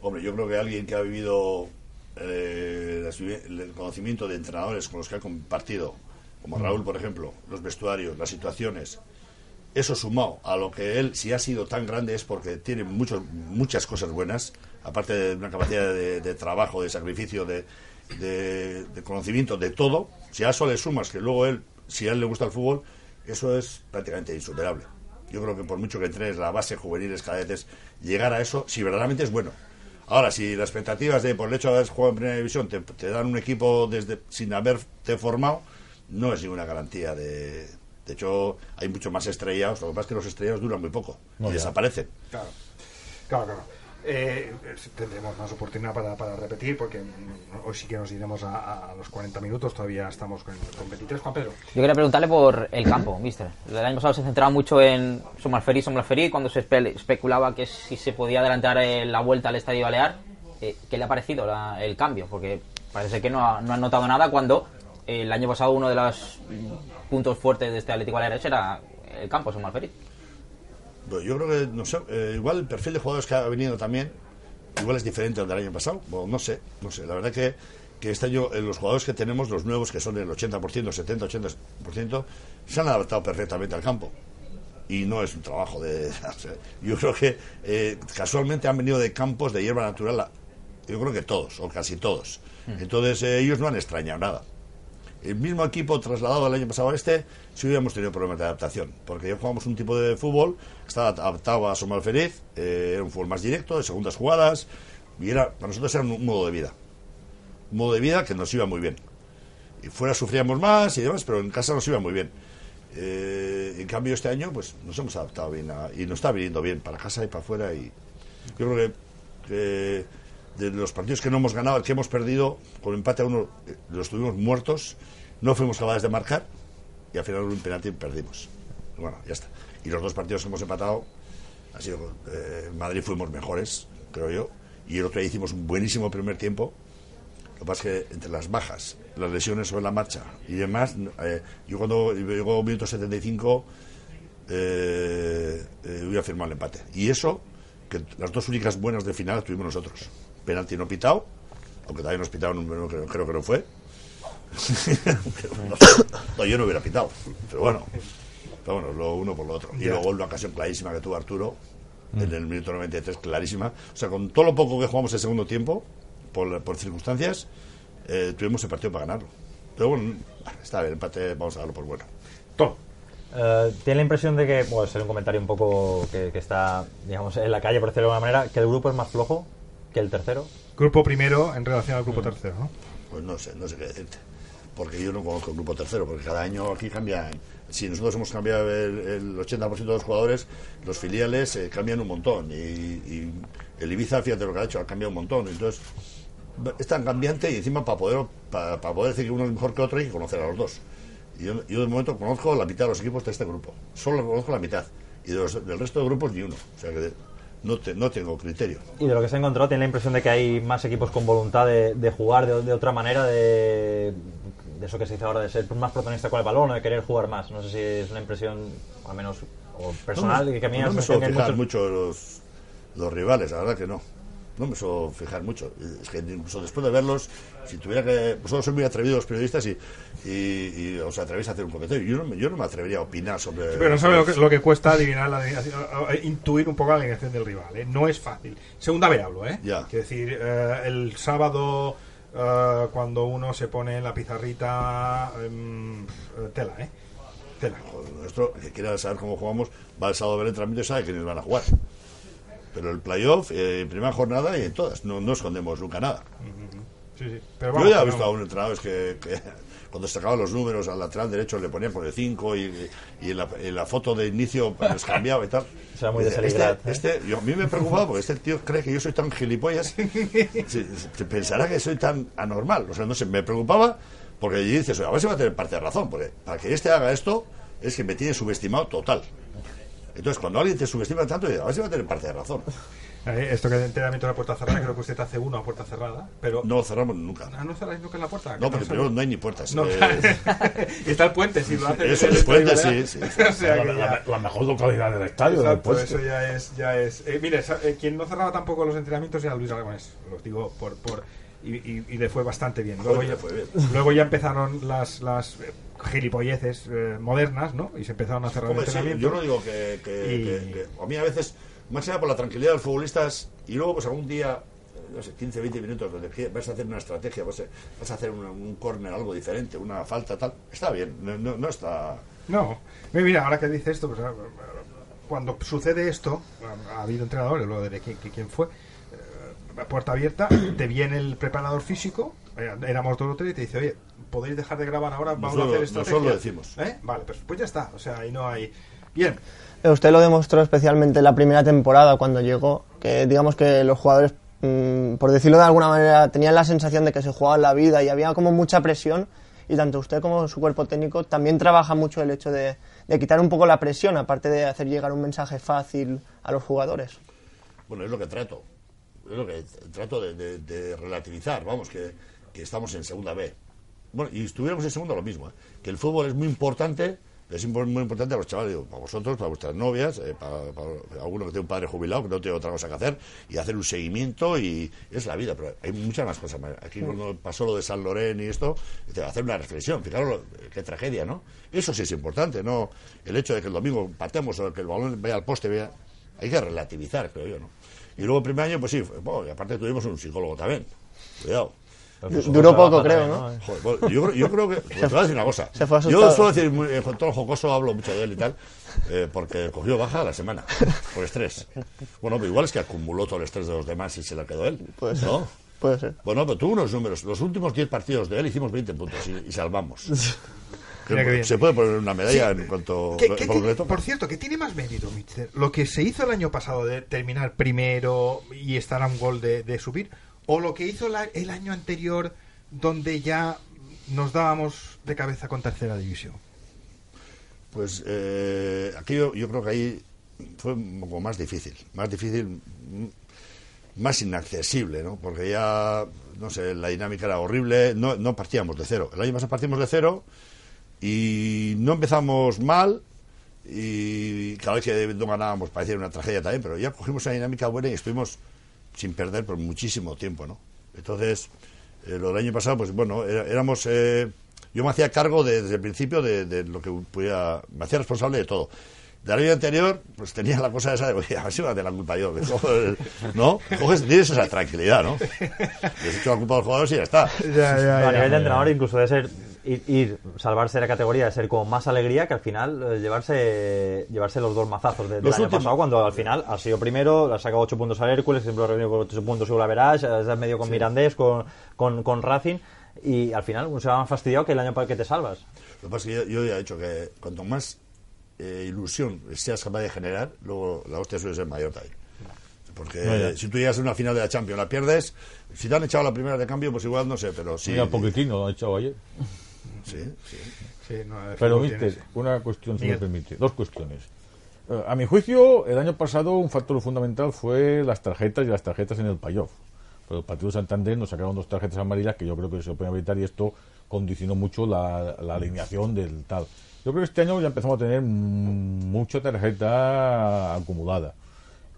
Hombre, yo creo que alguien que ha vivido eh, el conocimiento de entrenadores con los que ha compartido, como Raúl, por ejemplo, los vestuarios, las situaciones, eso sumado a lo que él, si ha sido tan grande, es porque tiene muchos, muchas cosas buenas, aparte de una capacidad de, de trabajo, de sacrificio, de, de- de conocimiento, de todo. Si a eso le sumas que luego él, si a él le gusta el fútbol, eso es prácticamente insuperable. Yo creo que por mucho que entrenes la base juveniles cadetes, llegar a eso, si verdaderamente es bueno. Ahora, si las expectativas de por el hecho de haber jugado en primera división te, te dan un equipo desde sin haberte formado, no es ninguna garantía de. De hecho, hay mucho más estrellados. Lo que pasa es que los estrellados duran muy poco No, y ya. desaparecen. Claro, claro, claro. Eh, eh, tendremos más oportunidad para, para repetir porque hoy sí que nos iremos a, a los 40 minutos, todavía estamos con, con 23. Juan Pedro. Yo quería preguntarle por el campo, mister. El año pasado se centraba mucho en Somalferí, Somalferí, cuando se espe- especulaba que si se podía adelantar eh, la vuelta al Estadio Balear. Eh, ¿Qué le ha parecido la- el cambio? Porque parece que no ha, no ha notado nada cuando el año pasado uno de los puntos fuertes de este Atlético Baleares era el campo, Somalferí. Yo creo que, no sé, eh, igual el perfil de jugadores que ha venido también, igual es diferente al del año pasado. Bueno, no sé, no sé. La verdad que, que este año eh, los jugadores que tenemos, los nuevos, que son el 80%, 70-80%, se han adaptado perfectamente al campo. Y no es un trabajo de... yo creo que eh, casualmente han venido de campos de hierba natural, yo creo que todos, o casi todos. Entonces eh, ellos no han extrañado nada. El mismo equipo trasladado el año pasado a este, sí hubiéramos tenido problemas de adaptación, porque ya jugamos un tipo de fútbol que estaba adaptado a Somal Feliz, eh, era un fútbol más directo, de segundas jugadas, y era, para nosotros era un modo de vida. Un modo de vida que nos iba muy bien. Y fuera sufríamos más y demás, pero en casa nos iba muy bien. Eh, en cambio, este año, pues nos hemos adaptado bien a- y nos está viniendo bien para casa y para afuera. Y yo creo que de los partidos que no hemos ganado, el que hemos perdido, con empate a uno, eh, los tuvimos muertos, no fuimos capaces de marcar y al final un penalti perdimos. Bueno, ya está. Y los dos partidos que hemos empatado, ha sido, eh, en Madrid fuimos mejores, creo yo, y el otro día hicimos un buenísimo primer tiempo. Lo que pasa es que entre las bajas, las lesiones sobre la marcha y demás, eh, yo cuando llegó minuto 75 eh, eh, voy a firmar el empate. Y eso, que las dos únicas buenas de final tuvimos nosotros. Penalti no pitado, aunque también nos pitaron, no, creo, creo que no fue. no, yo no hubiera pitado, pero bueno. Pero bueno, lo uno por lo otro. Y luego una ocasión clarísima que tuvo Arturo, en el minuto 93, clarísima. O sea, con todo lo poco que jugamos el segundo tiempo, por, por circunstancias, eh, tuvimos el partido para ganarlo. Pero bueno, está bien, el empate vamos a darlo por bueno. Todo. Eh, Tiene la impresión de que, bueno, ser un comentario un poco que, que está, digamos, en la calle, por decirlo de alguna manera, que el grupo es más flojo que el tercero. Grupo primero en relación al grupo tercero, ¿no? Pues no sé, no sé qué decirte. Porque yo no conozco el grupo tercero, porque cada año aquí cambian. Si nosotros hemos cambiado el, el 80% de los jugadores, los filiales eh, cambian un montón. Y, y el Ibiza, fíjate lo que ha hecho, ha cambiado un montón. Entonces, es tan cambiante y encima para poder, para, para poder decir que uno es mejor que otro hay que conocer a los dos. Y yo, yo de momento conozco la mitad de los equipos de este grupo. Solo conozco la mitad. Y de los- del resto de grupos ni uno. O sea que no, te- no tengo criterio. Y de lo que se ha encontrado, tiene la impresión de que hay más equipos con voluntad de, de jugar de, de otra manera, de, de eso que se dice ahora, de ser más protagonista con el balón o de querer jugar más. No sé si es una impresión, al menos o personal, no, que a mí no me suelo tiene fijar mucho- mucho los, los rivales, la verdad que no. No me suelo fijar mucho. Es que incluso después de verlos, si tuviera que. Vosotros sois muy atrevidos los periodistas y, y, y os atrevéis a hacer un comentario. Yo no, yo no me atrevería a opinar sobre. Pero no sabe lo que, lo que cuesta adivinar, la intuir un poco la alineación del rival. ¿eh? No es fácil. Segunda vez hablo, ¿eh? Ya. Quiero decir, eh, el sábado eh, cuando uno se pone en la pizarrita em, eh, tela, ¿eh? Tela. Joder, nuestro, el que quiera saber cómo jugamos, va el sábado a ver el entrenamiento y sabe quiénes van a jugar. Pero el playoff, eh, en primera jornada y en todas, no, no escondemos nunca nada. Sí, sí. Pero Yo ya he visto a un entrenador que, que cuando sacaban los números al lateral derecho le ponían por el 5 y, y en, la, en la foto de inicio pues, les cambiaba y tal. Será muy de este, ¿eh? este- yo- a mí me preocupaba porque este tío cree que yo soy tan gilipollas. se, se pensará que soy tan anormal. O sea, no sé, me preocupaba porque dices, a ver si va a tener parte de razón. Porque para que este haga esto es que me tiene subestimado total. Entonces, cuando alguien te subestima tanto, a ver si va a tener parte de razón. Eh, esto que de entrenamiento a puerta cerrada, creo que usted hace uno a puerta cerrada, pero... No cerramos nunca. Ah, ¿no cerráis nunca la puerta? No, Que porque primero no hay ni puertas. No, Eh, y está el puente, si lo hace... Eso, el puente, sí, sí. o sea la, la- la mejor localidad del estadio. del Exacto, puesto. eso ya es... Ya es eh, mire, eh, quien no cerraba tampoco los entrenamientos era Luis Aragonés, los digo por... por y, y- y le fue bastante bien. Luego, Joder, ya, fue bien. luego ya empezaron las, las eh, gilipolleces eh, modernas, ¿no? Y se empezaron a cerrar Hombre, sí, entrenamientos. yo no digo que, que- Y- que- que- a mí a veces más nada por la tranquilidad de los futbolistas y luego pues algún día eh, no sé 15 20 minutos donde vas a hacer una estrategia vas a, vas a hacer una- un córner algo diferente una falta tal está bien no, no, no está No, Mira, ahora que dice esto, pues, ah, cuando sucede esto, ha, ha habido entrenadores, lo de quién, fue, eh, puerta abierta, te viene el preparador físico, éramos dos o tres, y te dice, oye, podéis dejar de grabar ahora, vamos Nosotros- a hacer nosotros estrategia. lo decimos. ¿Eh? Vale, pues, pues ya está, o sea, ahí no hay... Bien, Eh, Usted lo demostró especialmente en la primera temporada cuando llegó, que digamos que los jugadores, mm, por decirlo de alguna manera, tenían la sensación de que se jugaban la vida y había como mucha presión y tanto usted como su cuerpo técnico también trabaja mucho el hecho de, de quitar un poco la presión, aparte de hacer llegar un mensaje fácil a los jugadores. bueno es lo que trato es lo que trato de, de- de relativizar vamos que, que estamos en segunda B bueno y estuviéramos en segunda lo mismo ¿eh? que el fútbol es muy importante es muy importante a los chavales, digo, para vosotros, para vuestras novias, eh, para, alguno que tiene un padre jubilado que no tiene otra cosa que hacer, y hacer un seguimiento y es la vida, pero hay muchas más cosas. Aquí cuando pasó lo de San Loren y esto, hacer una reflexión, fijaros qué tragedia, ¿no? Eso sí es importante, ¿no? El hecho de que el domingo patemos o que el balón vaya al poste, vaya, hay que relativizar, creo yo, ¿no? Y luego el primer año, pues sí, y aparte tuvimos un psicólogo también, cuidado. Du- Duró poco, creo, ¿no? Joder, bueno, yo, creo- yo creo que. pues te voy a decir una cosa. se fue yo suelo decir, muy, eh, con todo lo jocoso, hablo mucho de él y tal, eh, porque cogió baja la semana, por estrés. Bueno, pero igual es que acumuló todo el estrés de los demás y se la quedó él. Puede ser. ¿no? Puede ser. Bueno, pero tuvo unos números. Los últimos 10 partidos de él hicimos 20 puntos y, y salvamos. Se puede poner una medalla en cuanto ¿Qué- por qué tiene- cierto, que tiene más mérito, Mister? Lo que se hizo el año pasado de terminar primero y estar a un gol de, de subir, o lo que hizo la- el año anterior donde ya nos dábamos de cabeza con tercera división. Pues eh, aquello yo creo que ahí fue un poco más difícil, más difícil, mm, más inaccesible, ¿no? Porque ya, no sé, la dinámica era horrible, no, no partíamos de cero. El año pasado partimos de cero y no empezamos mal y cada vez que no ganábamos parecía una tragedia también, pero ya cogimos una dinámica buena y estuvimos sin perder por muchísimo tiempo, ¿no? Entonces, eh, lo del año pasado, pues bueno, era- éramos... eh, yo me hacía cargo de- desde el principio de, de lo que pudiera... Me hacía responsable de todo. Del año anterior, pues tenía la cosa esa de, oye, a ver si tener la culpa yo. ¿No? Coges, tienes esa tranquilidad, ¿no? Les he hecho la culpa a los jugadores y ya está. a nivel de entrenador, incluso de ser ir, ir, salvarse de la categoría, de ser con más alegría que al final eh, llevarse llevarse los dos mazazos de- del Los año últimos- pasado, cuando al final ha sido primero, ha sacado 8 puntos al Hércules, siempre ha reunido con 8 puntos según la Verage, has medio con Mirandés, con, con, con Racing, y al final uno se va más fastidiado que el año que te salvas. Lo que pasa es que yo, yo ya he dicho que cuanto más eh, ilusión seas capaz de generar, luego la hostia suele ser mayor también. Porque No, si tú llegas a una final de la Champions, la pierdes, si te han echado la primera de cambio, pues igual no sé, pero sí. Mira, Pochettino lo ha echado ayer. Sí, sí. Sí, no, Pero, tiene mister, una cuestión, si Miguel. me permite. Dos cuestiones. Eh, a mi juicio, el año pasado un factor fundamental fue las tarjetas y las tarjetas en el payoff. Pero el partido de Santander nos sacaron dos tarjetas amarillas que yo creo que se pueden evitar y esto condicionó mucho la, la alineación del tal. Yo creo que este año ya empezamos a tener mm, mucha tarjeta acumulada.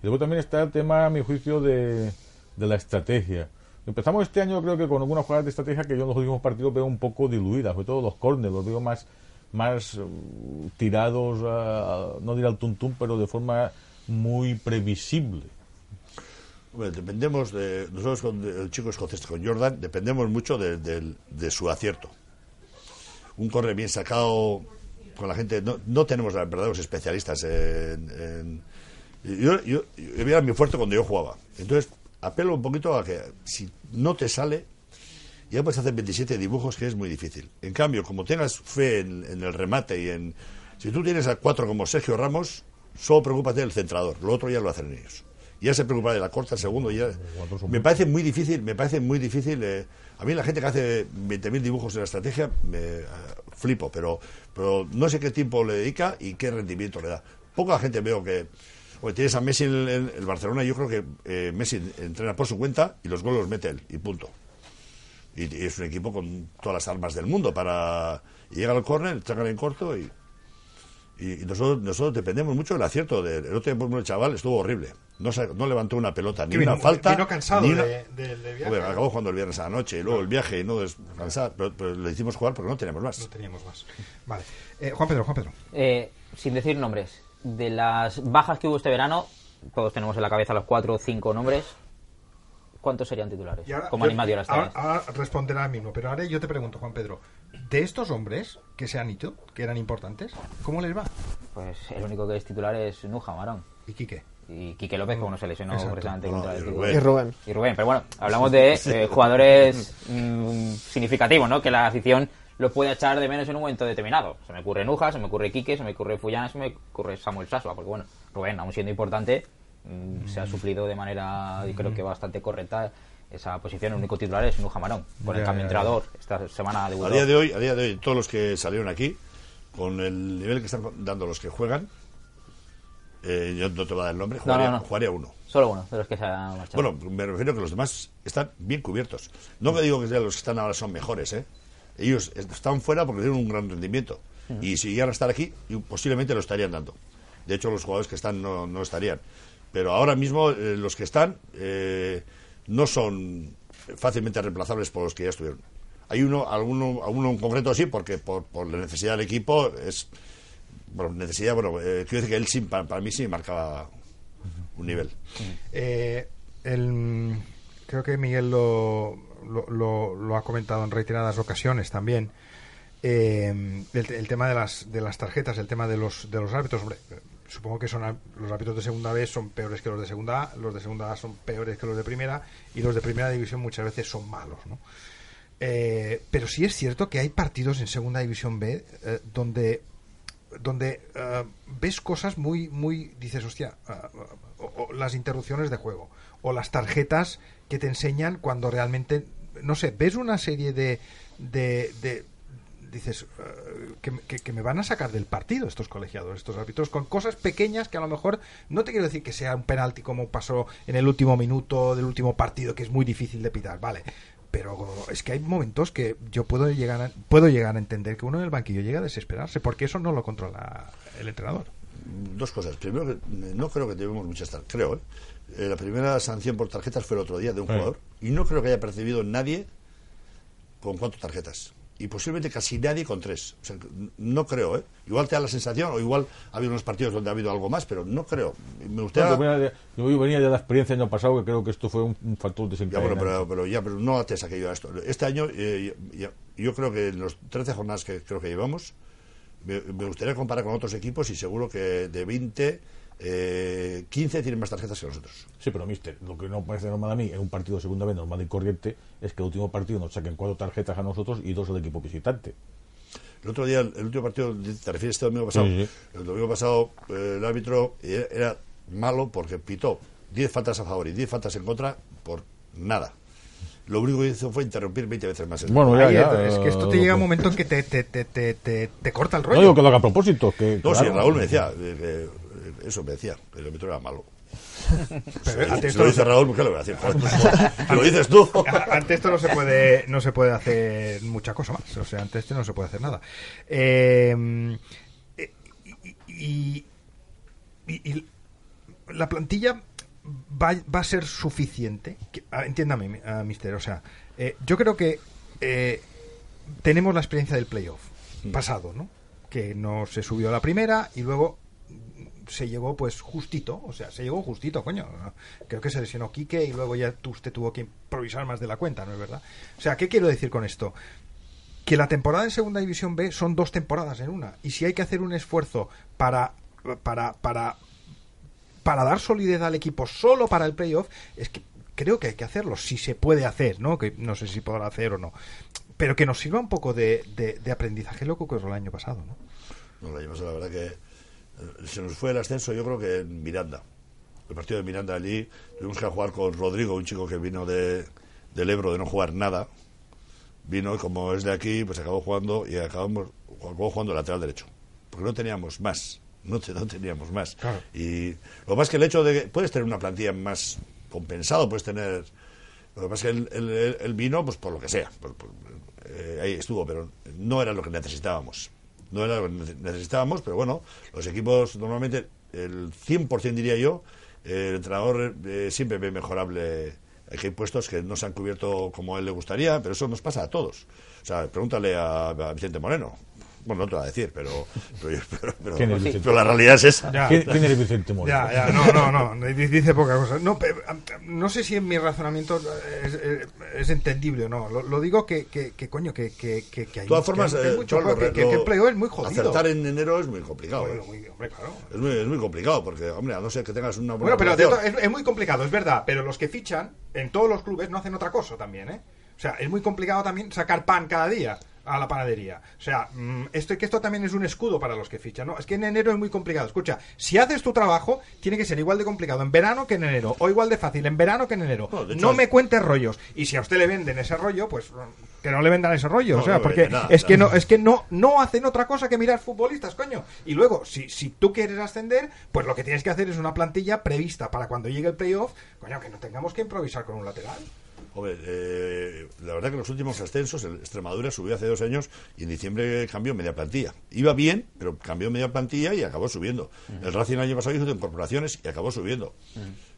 Y luego también está el tema, a mi juicio, de, de la estrategia. Empezamos este año, creo que con algunas jugadas de estrategia que yo en los últimos partidos veo un poco diluidas, sobre todo los córneres, los veo más, más uh, tirados, a- no diré al tuntum, pero de forma muy previsible. Hombre, dependemos de. Nosotros, con el chico escocés, con Jordan, dependemos mucho de, de- de su acierto. Un corre bien sacado con la gente. No, no tenemos la- especialistas en. en- yo, yo, yo era muy fuerte cuando yo jugaba. Entonces, apelo un poquito a que si no te sale, ya puedes hacer 27 dibujos, que es muy difícil. En cambio, como tengas fe en, en el remate y en. Si tú tienes a cuatro como Sergio Ramos, solo preocúpate del centrador. Lo otro ya lo hacen ellos. Ya se preocupa de la corta, el segundo. Ya... Me parece muy difícil, me parece muy difícil. eh, A mí la gente que hace 20.000 dibujos en la estrategia, me eh, flipo, pero, pero no sé qué tiempo le dedica y qué rendimiento le da. Poca gente veo que. Oye, tienes a Messi en el, el Barcelona, yo creo que eh, Messi entrena por su cuenta y los goles los mete él, y punto. Y, y es un equipo con todas las armas del mundo para. Y llega al córner, sacan en corto y. Y, y nosotros, nosotros dependemos mucho del acierto. del el otro día, el chaval estuvo horrible. No, levantó una pelota, ni vino- una falta. vino cansado ni una- de- de- del viaje. Hombre, acabó jugando el viernes a la noche y luego el viaje y no descansar. Pero, pero le hicimos jugar porque no teníamos más. No teníamos más. Vale. Eh, Juan Pedro, Juan Pedro. Eh, sin decir nombres, de las bajas que hubo este verano, todos tenemos en la cabeza los cuatro o cinco nombres. ¿Cuántos serían titulares? Y ahora- Como yo- ahora, ahora responderá mismo, pero ahora yo te pregunto, Juan Pedro, de estos hombres que se han ido, que eran importantes, ¿cómo les va? Pues el único que es titular es Nuja Marón. ¿Y Quique? Y Quique López, como no se lesionó Exacto. precisamente No, contra y el Rubén. Círculo. Y Rubén. Y Rubén, pero bueno, hablamos de eh, jugadores mm, significativos, ¿no? Que la afición los puede echar de menos en un momento determinado. Se me ocurre Nuja, se me ocurre Quique, se me ocurre Fullana, se me ocurre Samuel Sasua, porque bueno, Rubén, aún siendo importante, mm, se ha suplido de manera, y creo que bastante correcta, esa posición. El único titular es Nuja Marón, con el cambio ya, entrenador. Esta semana A día de hoy, a día de hoy, todos los que salieron aquí, con el nivel que están dando los que juegan, eh, yo no te voy a dar el nombre, No, jugaría, no, no. jugaría uno. Solo uno de los que se ha marchado. Bueno, me refiero a que los demás están bien cubiertos. No que digo que los que están ahora son mejores, ¿eh? Ellos están fuera porque tienen un gran rendimiento. Y si llegan a estar aquí, posiblemente lo estarían dando. De hecho, los jugadores que están no, no estarían. Pero ahora mismo eh, los que están eh, no son fácilmente reemplazables por los que ya estuvieron. Hay uno, alguno, alguno en concreto sí, porque por, por la necesidad del equipo es... Bueno, necesidad, bueno, eh, quiero decir que él sí, para, para mí sí marcaba un nivel. Eh, el- creo que Miguel lo, lo, lo- ha comentado en reiteradas ocasiones también. Eh, el, el tema de las, de las tarjetas, el tema de los, de los árbitros. Hombre, eh, supongo que son los árbitros de segunda B son peores que los de segunda A, los de segunda A son peores que los de primera y los de primera división muchas veces son malos. ¿no? Eh, pero sí es cierto que hay partidos en segunda división B eh, donde donde eh, ves cosas muy, muy, dices, hostia, o- o las interrupciones de juego, o las tarjetas que te enseñan cuando realmente, no sé, ves una serie de, de, dices, eh, que, que- me van a sacar del partido estos colegiados, estos árbitros, con cosas pequeñas que a lo mejor, no te quiero decir que sea un penalti como pasó en el último minuto del último partido, que es muy difícil de pitar, vale, pero es que hay momentos que yo puedo llegar a, puedo llegar a entender que uno en el banquillo llega a desesperarse porque eso no lo controla el entrenador. Dos cosas. Primero, no creo que debemos muchas Creo, ¿eh? Eh, La primera sanción por tarjetas fue el otro día de un Sí. jugador. Y no creo que haya percibido nadie con cuatro tarjetas. Y posiblemente casi nadie con tres. O sea, no creo, ¿eh? Igual te da la sensación, o igual ha habido unos partidos donde ha habido algo más, pero no creo. Me gustaría. Yo venía de- yo venía de la experiencia del año pasado que creo que esto fue un, factor Ya, desencadenante. bueno, pero, pero ya, pero no ates aquello a esto. Este año, eh, ya- yo creo que en los 13 jornadas que creo que llevamos, me, me gustaría comparar con otros equipos y seguro que de 20, eh, 15 tienen más tarjetas que nosotros. Sí, pero mister, lo que no parece normal a mí en un partido de segunda vez normal y corriente es que el último partido nos saquen cuatro tarjetas a nosotros y dos al equipo visitante. El otro día, el, último partido, ¿te refieres este domingo pasado? Sí, sí. El domingo pasado, eh, el árbitro era, era malo porque pitó 10 faltas a favor y 10 faltas en contra por nada. Lo único que hizo fue interrumpir 20 veces más. el Bueno, ya, ya, es que esto te llega un momento en que te, te, te, te, te- te corta el No rollo. digo que lo haga a propósito, que No, sí, Raúl me decía, eh, eh, eso me decía, el árbitro era malo. Pero Si- ante si esto lo dice Raúl, ¿qué le voy a decir? Pues, lo dices tú. ante esto no se puede no se puede hacer mucha cosa más o sea ante esto no se puede hacer nada Eh, eh, y, y- y la plantilla va, va a ser suficiente entiéndame mi- mister o sea eh, yo creo que eh, tenemos la experiencia del playoff pasado no que no se subió a la primera y luego se llegó pues justito, o sea, se llegó justito, coño. Creo que se lesionó Quique y luego ya usted tuvo que improvisar más de la cuenta, ¿no es verdad? O sea, ¿qué quiero decir con esto? que la temporada en Segunda División B son dos temporadas en una. Y si hay que hacer un esfuerzo para, para, para, para dar solidez al equipo solo para el playoff, es que creo que hay que hacerlo, si se puede hacer, ¿no? Que no sé si podrá hacer o no. Pero que nos sirva un poco de, de, de aprendizaje lo que ocurrió el año pasado, ¿no? No, la verdad que se nos fue el ascenso, yo creo que en Miranda. El partido de Miranda allí, tuvimos que jugar con Rodrigo, un chico que vino de, del Ebro de no jugar nada. Vino y como es de aquí, pues acabó jugando y acabamos, acabó jugando lateral derecho. Porque no teníamos más. No, no teníamos más. Y lo más que el hecho de que puedes tener una plantilla más compensado, puedes tener. Lo que pasa es que él vino, pues por lo que sea. por- por- eh, ahí estuvo, pero no era lo que necesitábamos. No era lo que nece- necesitábamos, pero bueno, los equipos normalmente, el 100% diría yo, eh, el entrenador eh, siempre ve mejorable. Aquí hay puestos que no se han cubierto como a él le gustaría, pero eso nos pasa a todos. O sea, pregúntale a Vicente Moreno. Bueno, no te lo va a decir, pero, pero, pero- pero- ¿Quién es Vicente? pero la realidad es esa. Ya. ¿Quién, quién eres Vicente Moreno? Ya, ya, no, no, no, di- dice poca cosa. No, no sé si en mi razonamiento es, es- es entendible o no. Lo, lo digo que, que, que coño, que, que, que, que hay, De todas que formas, hay eh, mucho que, que, que el playoff es muy jodido. Acertar en enero es muy complicado. Bueno, ¿eh? muy- hombre, claro. Es muy, es muy complicado, porque, hombre, a no ser que tengas una buena Bueno, pero es, es muy complicado, es verdad. Pero los que fichan en todos los clubes no hacen otra cosa también, ¿eh? O sea, es muy complicado también sacar pan cada día a la panadería. O sea, mm, esto, que esto también es un escudo para los que fichan, ¿no? Es que en enero es muy complicado. Escucha, si haces tu trabajo, tiene que ser igual de complicado en verano que en enero, o igual de fácil en verano que en enero. No, hecho, me cuentes rollos. Y si a usted le venden ese rollo, pues mm, que no le vendan ese rollo. No, o sea, no porque nada, es que no, es que no, no hacen otra cosa que mirar futbolistas, coño. Y luego, si, si tú quieres ascender, pues lo que tienes que hacer es una plantilla prevista para cuando llegue el playoff, coño, que no tengamos que improvisar con un lateral. Hombre, eh, la verdad que los últimos ascensos, el Extremadura subió hace dos años y en diciembre cambió media plantilla. Iba bien, pero cambió media plantilla y acabó subiendo. El Racing el año pasado hizo incorporaciones y acabó subiendo.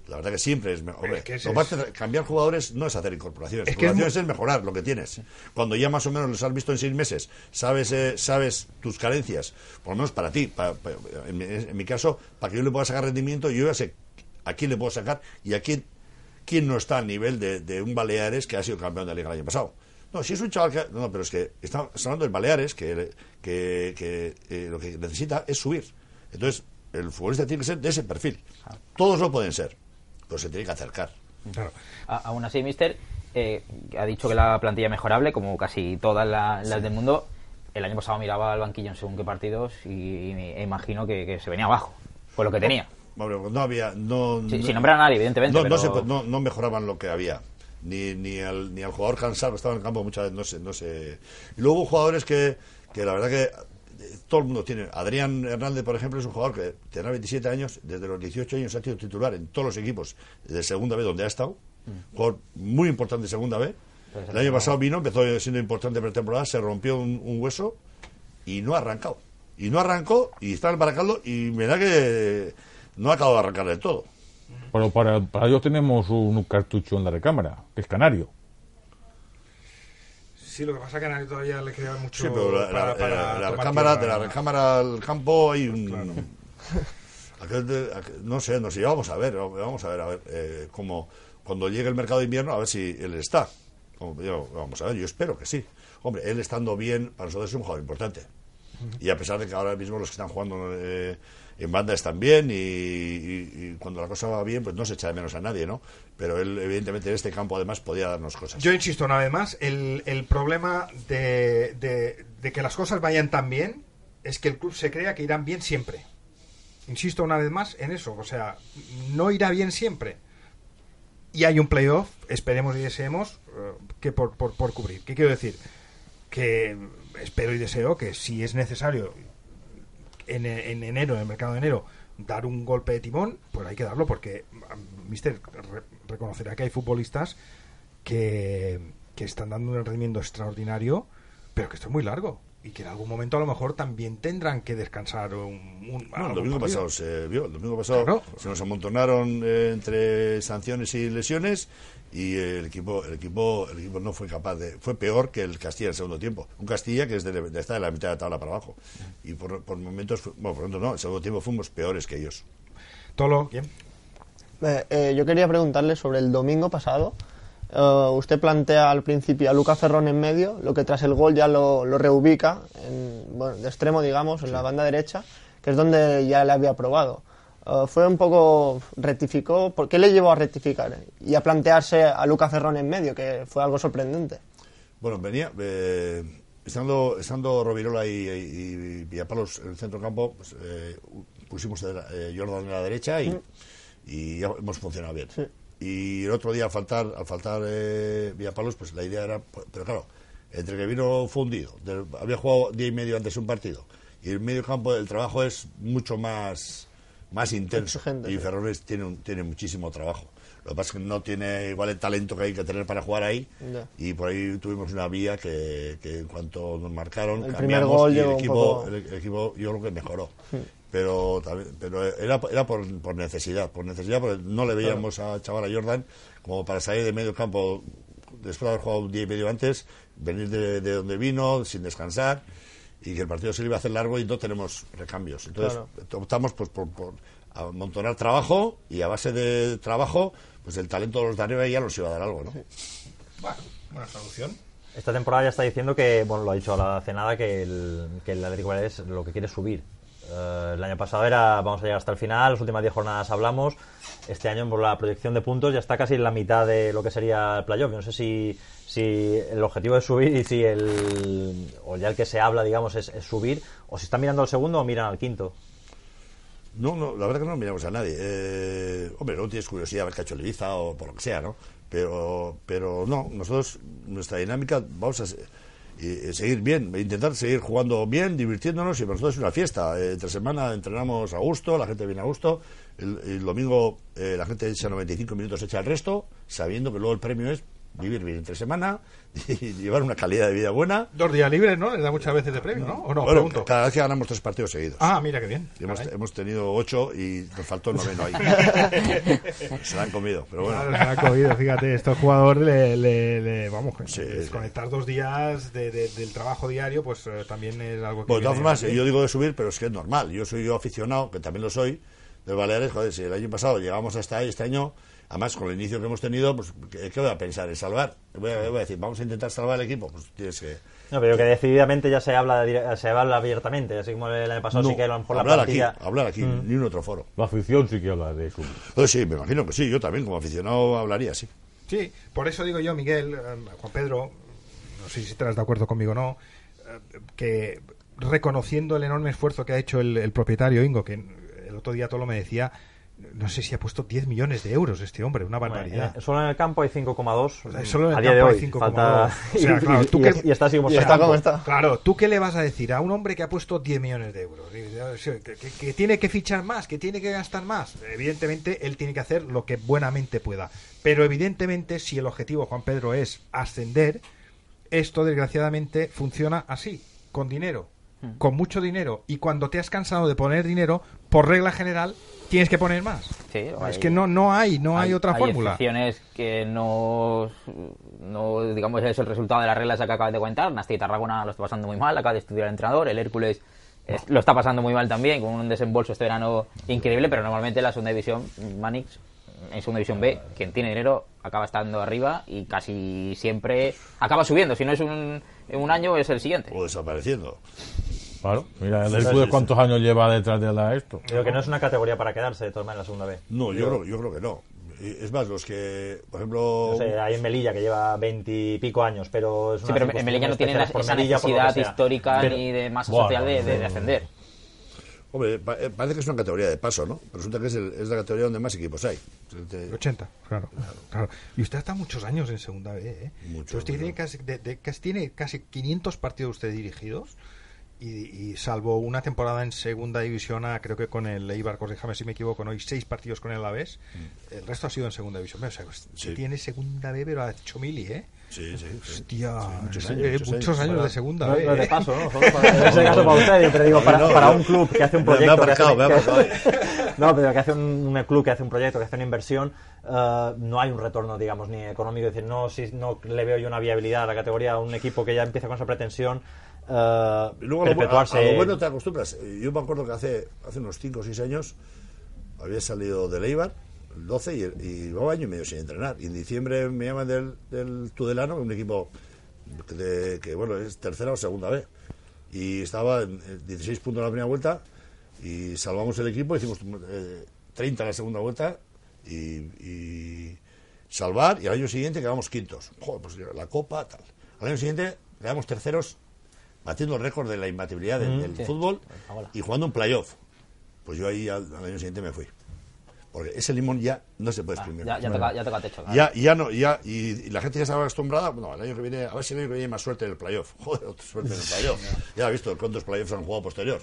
La verdad que siempre es mejor. Es que es- cambiar jugadores no es hacer incorporaciones. Es que es incorporaciones es, mejorar lo que tienes. Cuando ya más o menos los has visto en seis meses, sabes eh, sabes tus carencias, por lo menos para ti, pa- pa- en, mi, en mi caso, para que yo le pueda sacar rendimiento, yo ya sé a quién le puedo sacar y a quién, quién no está al nivel de, de un Baleares que ha sido campeón de la liga el año pasado. No, si es un chaval que... No, pero es que estamos hablando del Baleares que, que, que, eh, lo que necesita es subir. Entonces, el futbolista tiene que ser de ese perfil. Todos lo pueden ser, pero se tiene que acercar. Claro. A- aún así, Mister eh, ha dicho que la plantilla es mejorable, como casi todas la- las del mundo. El año pasado miraba al banquillo en según qué partidos y, me imagino que, que se venía abajo, por lo que tenía. No había... No, Sí, no- sin nombrar a nadie, evidentemente. no, no, pero- se- no- no mejoraban lo que había. Ni, ni, al, ni al jugador cansado que estaba en el campo muchas veces no se, no se... Y luego hubo jugadores que, que la verdad que eh, todo el mundo tiene. Adrián Hernández, por ejemplo, es un jugador que tendrá 27 años, desde los 18 años ha sido titular en todos los equipos de segunda B donde ha estado. Jugador muy importante de segunda B. Pues El año pasado vino, empezó siendo importante pretemporada, se rompió un, un hueso y no ha arrancado. Y no arrancó y está en el Baracaldo y me da que no ha acabado de arrancar del todo. Pero para, para ello tenemos un cartucho en la recámara, que es canario. Sí, lo que pasa es que a nadie todavía le queda mucho Sí, pero la, para- la- para la- la recámara, de la recámara al campo hay un... Aquel de- aquel- no sé, no sé, vamos a ver, vamos a ver, a ver, eh, como cuando llegue el mercado de invierno, a ver si él está. Como yo- vamos a ver, yo espero que sí. Hombre, él estando bien, para nosotros es un jugador importante. Y a pesar de que ahora mismo los que están jugando eh, en banda están bien y, cuando la cosa va bien, pues no se echa de menos a nadie, ¿no? Pero él, evidentemente, en este campo además podía darnos cosas. Yo insisto una vez más, el, el problema de, de- de que las cosas vayan tan bien es que el club se crea que irán bien siempre. Insisto una vez más en eso, o sea, no irá bien siempre. Y hay un playoff, esperemos y deseemos, eh, que por, por, por cubrir. ¿Qué quiero decir? Que espero y deseo que si es necesario en, en enero, en el mercado de enero, dar un golpe de timón, pues hay que darlo porque, mm, mister, re- reconocerá que hay futbolistas que, que están dando un rendimiento extraordinario, pero que esto es muy largo. y que en algún momento a lo mejor también tendrán que descansar un, un- No, el domingo partido. pasado se vio, el domingo pasado Claro. se nos amontonaron eh, entre sanciones y lesiones y el equipo, el equipo, el equipo no fue capaz de, fue peor que el Castilla en el segundo tiempo. Un Castilla que es de, de estar en la mitad de la tabla para abajo y por, por momentos, bueno, por momentos no, en el segundo tiempo fuimos peores que ellos. Tolo, ¿quién? Eh, eh, yo quería preguntarle sobre el domingo pasado. Eh, usted plantea al principio a Luca Ferrón en medio, lo que tras el gol ya lo, lo reubica en, bueno, de extremo, digamos, en la banda derecha, que es donde ya le había probado. Eh, fue un poco, rectificó, ¿por qué le llevó a rectificar y a plantearse a Luca Ferrón en medio, que fue algo sorprendente? Bueno, venía, eh, estando, estando Rovirola y, y, y Villapalos en el centro campo, pues, eh, pusimos a eh, Jordan en la derecha y, y ya hemos funcionado bien. Sí. Y el otro día, al faltar, al faltar eh, Villapalos, pues la idea era, pues, pero claro, entre que vino fundido, del- había jugado día y medio antes un partido, y el medio campo el trabajo es mucho más, más intenso. Y sí. Ferrones tiene, un- tiene muchísimo trabajo. Lo que pasa es que no tiene igual el talento que hay que tener para jugar ahí. Y por ahí tuvimos una vía que, que en cuanto nos marcaron, El primer cambiamos gol y el equipo, poco- el, el equipo yo creo que mejoró. Pero, también- pero era, era por, por necesidad, por necesidad, porque no le veíamos a chaval a Jordan como para salir de medio campo después de haber jugado un día y medio antes, venir de, de donde vino sin descansar y que el partido se le iba a hacer largo y no tenemos recambios. Entonces optamos pues, por, por amontonar trabajo y a base de trabajo, pues el talento de los de arriba ya nos iba a dar algo, ¿no? Bueno, buena solución. Esta temporada ya está diciendo que, bueno, lo ha dicho a la cenada, que el, que el Atlético es lo que quiere es subir. Eh, el año pasado era vamos a llegar hasta el final, las últimas 10 jornadas hablamos. Este año, por la proyección de puntos, ya está casi en la mitad de lo que sería el playoff. Yo No sé si, si el objetivo es subir y si el. o ya el que se habla, digamos, es, es subir, o si están mirando al segundo o miran al quinto. No, no, la verdad que no miramos a nadie. Eh, hombre, no tienes curiosidad a ver qué ha hecho o por lo que sea, ¿no? Pero, pero no, nosotros, nuestra dinámica, vamos a y seguir bien, intentar seguir jugando bien, divirtiéndonos y para nosotros es una fiesta. Eh, entre semana entrenamos a gusto, la gente viene a gusto. El, el domingo eh, la gente echa 95 minutos, echa el resto, sabiendo que luego el premio es vivir bien entre semana y llevar una calidad de vida buena. Dos días libres, ¿no? Les da muchas veces de premio, ¿no? ¿O no? bueno, Pregunto. cada vez que ganamos tres partidos seguidos. Ah, mira qué bien. Hemos, hemos tenido ocho y nos faltó el noveno ahí. Se la han comido, pero bueno. Claro, se la ha comido, fíjate, esto al jugador le, le- le- vamos, Sí, desconectar dos días de- de- del trabajo diario, pues eh, también es algo que... Bueno, de todas formas, yo digo de subir, pero es que es normal. Yo soy yo aficionado, que también lo soy, de Baleares. Joder, si el año pasado llegamos hasta ahí, este año, además con el inicio que hemos tenido, pues, ¿qué, qué voy a pensar? ¿En salvar? Voy a, voy a decir, vamos a intentar salvar el equipo. Pues tienes que. No, pero que decididamente ya se habla se habla abiertamente, así como el año pasado No, sí que a lo mejor la hablar aquí, plantilla... Mm. hablar aquí, ni un otro foro. La afición sí que habla de eso. Pues sí, me imagino que sí, yo también como aficionado hablaría, sí. Sí, por eso digo yo, Miguel, eh, Juan Pedro, no sé si estarás de acuerdo conmigo o no, eh, que reconociendo el enorme esfuerzo que ha hecho el, el propietario Ingo, que el otro día todo me decía, no sé si ha puesto 10 millones de euros este hombre, una barbaridad. Eh, solo en el campo hay 5,2 sea, solo en el a día de campo hoy. hay 5,2. falta... O sea, claro, tú y, que- y está así como y está. como. Claro, ¿tú qué le vas a decir a un hombre que ha puesto 10 millones de euros? Que, que- que tiene que fichar más, que tiene que gastar más. Evidentemente, él tiene que hacer lo que buenamente pueda. Pero evidentemente, si el objetivo, Juan Pedro, es ascender, esto desgraciadamente funciona así, con dinero, con mucho dinero. Y cuando te has cansado de poner dinero, por regla general, tienes que poner más. Sí, es hay- que no, no hay, no hay, otra fórmula. excepciones que no, no, digamos, es el resultado de las reglas que acabas de comentar. Nasti Tarragona lo está pasando muy mal, acaba de estudiar el entrenador. El Hércules es- lo está pasando muy mal también, con un desembolso este verano increíble, pero normalmente la segunda división, Manix, en segunda división B, quien tiene dinero acaba estando arriba y casi siempre acaba subiendo. Si no es un, un año, es el siguiente. O desapareciendo. Claro, mira, el Sí, Hércules sí, cuántos años lleva detrás de la esto. Creo que no es una categoría para quedarse de todas maneras en la segunda B. No, yo creo, yo creo que no. Es más, los que, por ejemplo. No sé, hay en Melilla que lleva veintipico años, pero es Sí, una pero en Melilla no especial por esa Melilla, necesidad histórica Pero- ni de masa Bueno, social de, de ascender. Hombre, pa- eh, parece que es una categoría de paso, ¿no? Pero resulta que es, el- es la categoría donde más equipos hay. Te- 80, claro, claro. Y usted está muchos años en segunda B, ¿eh? Mucho, usted tiene mucho. casi, de- de- casi- tiene casi 500 partidos usted dirigidos Y, y salvo una temporada en segunda división A, creo que con el Eibar, corríjame si me equivoco, no hay seis partidos con el Alavés, el resto ha sido en segunda división. O sea, Sí. tiene segunda B, pero ha hecho mili, ¿eh? Sí, sí. sí. Hostia, muchos eh, años, muchos muchos años. años de segunda No, B. no de ¿eh? paso, ¿no? Solo para, en ese caso para usted, yo te digo, para, un club que hace un Me- me proyecto. ha que hace- me ha que- no, pero que hace un, un club que hace un proyecto, que hace una inversión, eh, no hay un retorno, digamos, ni económico. Es decir, no, si, no le veo yo una viabilidad a la categoría a un equipo que ya empieza con esa pretensión. Eh, Y luego a lo, bu- a, perpetuarse. a lo bueno te acostumbras. Eh, Yo me acuerdo que hace, hace unos 5 o 6 años había salido del Eibar, el 12, y, y llevaba año y medio sin entrenar. Y en diciembre me llaman del, del Tudelano, un equipo de- que bueno es tercera o segunda vez. Y estaba en eh, 16 puntos en la primera vuelta y salvamos el equipo, hicimos eh, 30 en la segunda vuelta y, y salvar y al año siguiente quedamos quintos. Joder, pues la copa, tal. Al año siguiente quedamos terceros batiendo el récord de la imbatibilidad del, del sí. fútbol y jugando un playoff. Pues yo ahí al, al año siguiente me fui. Porque ese limón ya no se puede exprimir. Ya, ya, toca, ya toca techo. claro. Ya, ya no, ya, y, y la gente ya estaba acostumbrada, bueno, el año que viene, a ver si el año que viene hay más suerte en el playoff. Joder, otra suerte en el playoff. Ya ha visto cuántos playoffs han jugado posterior.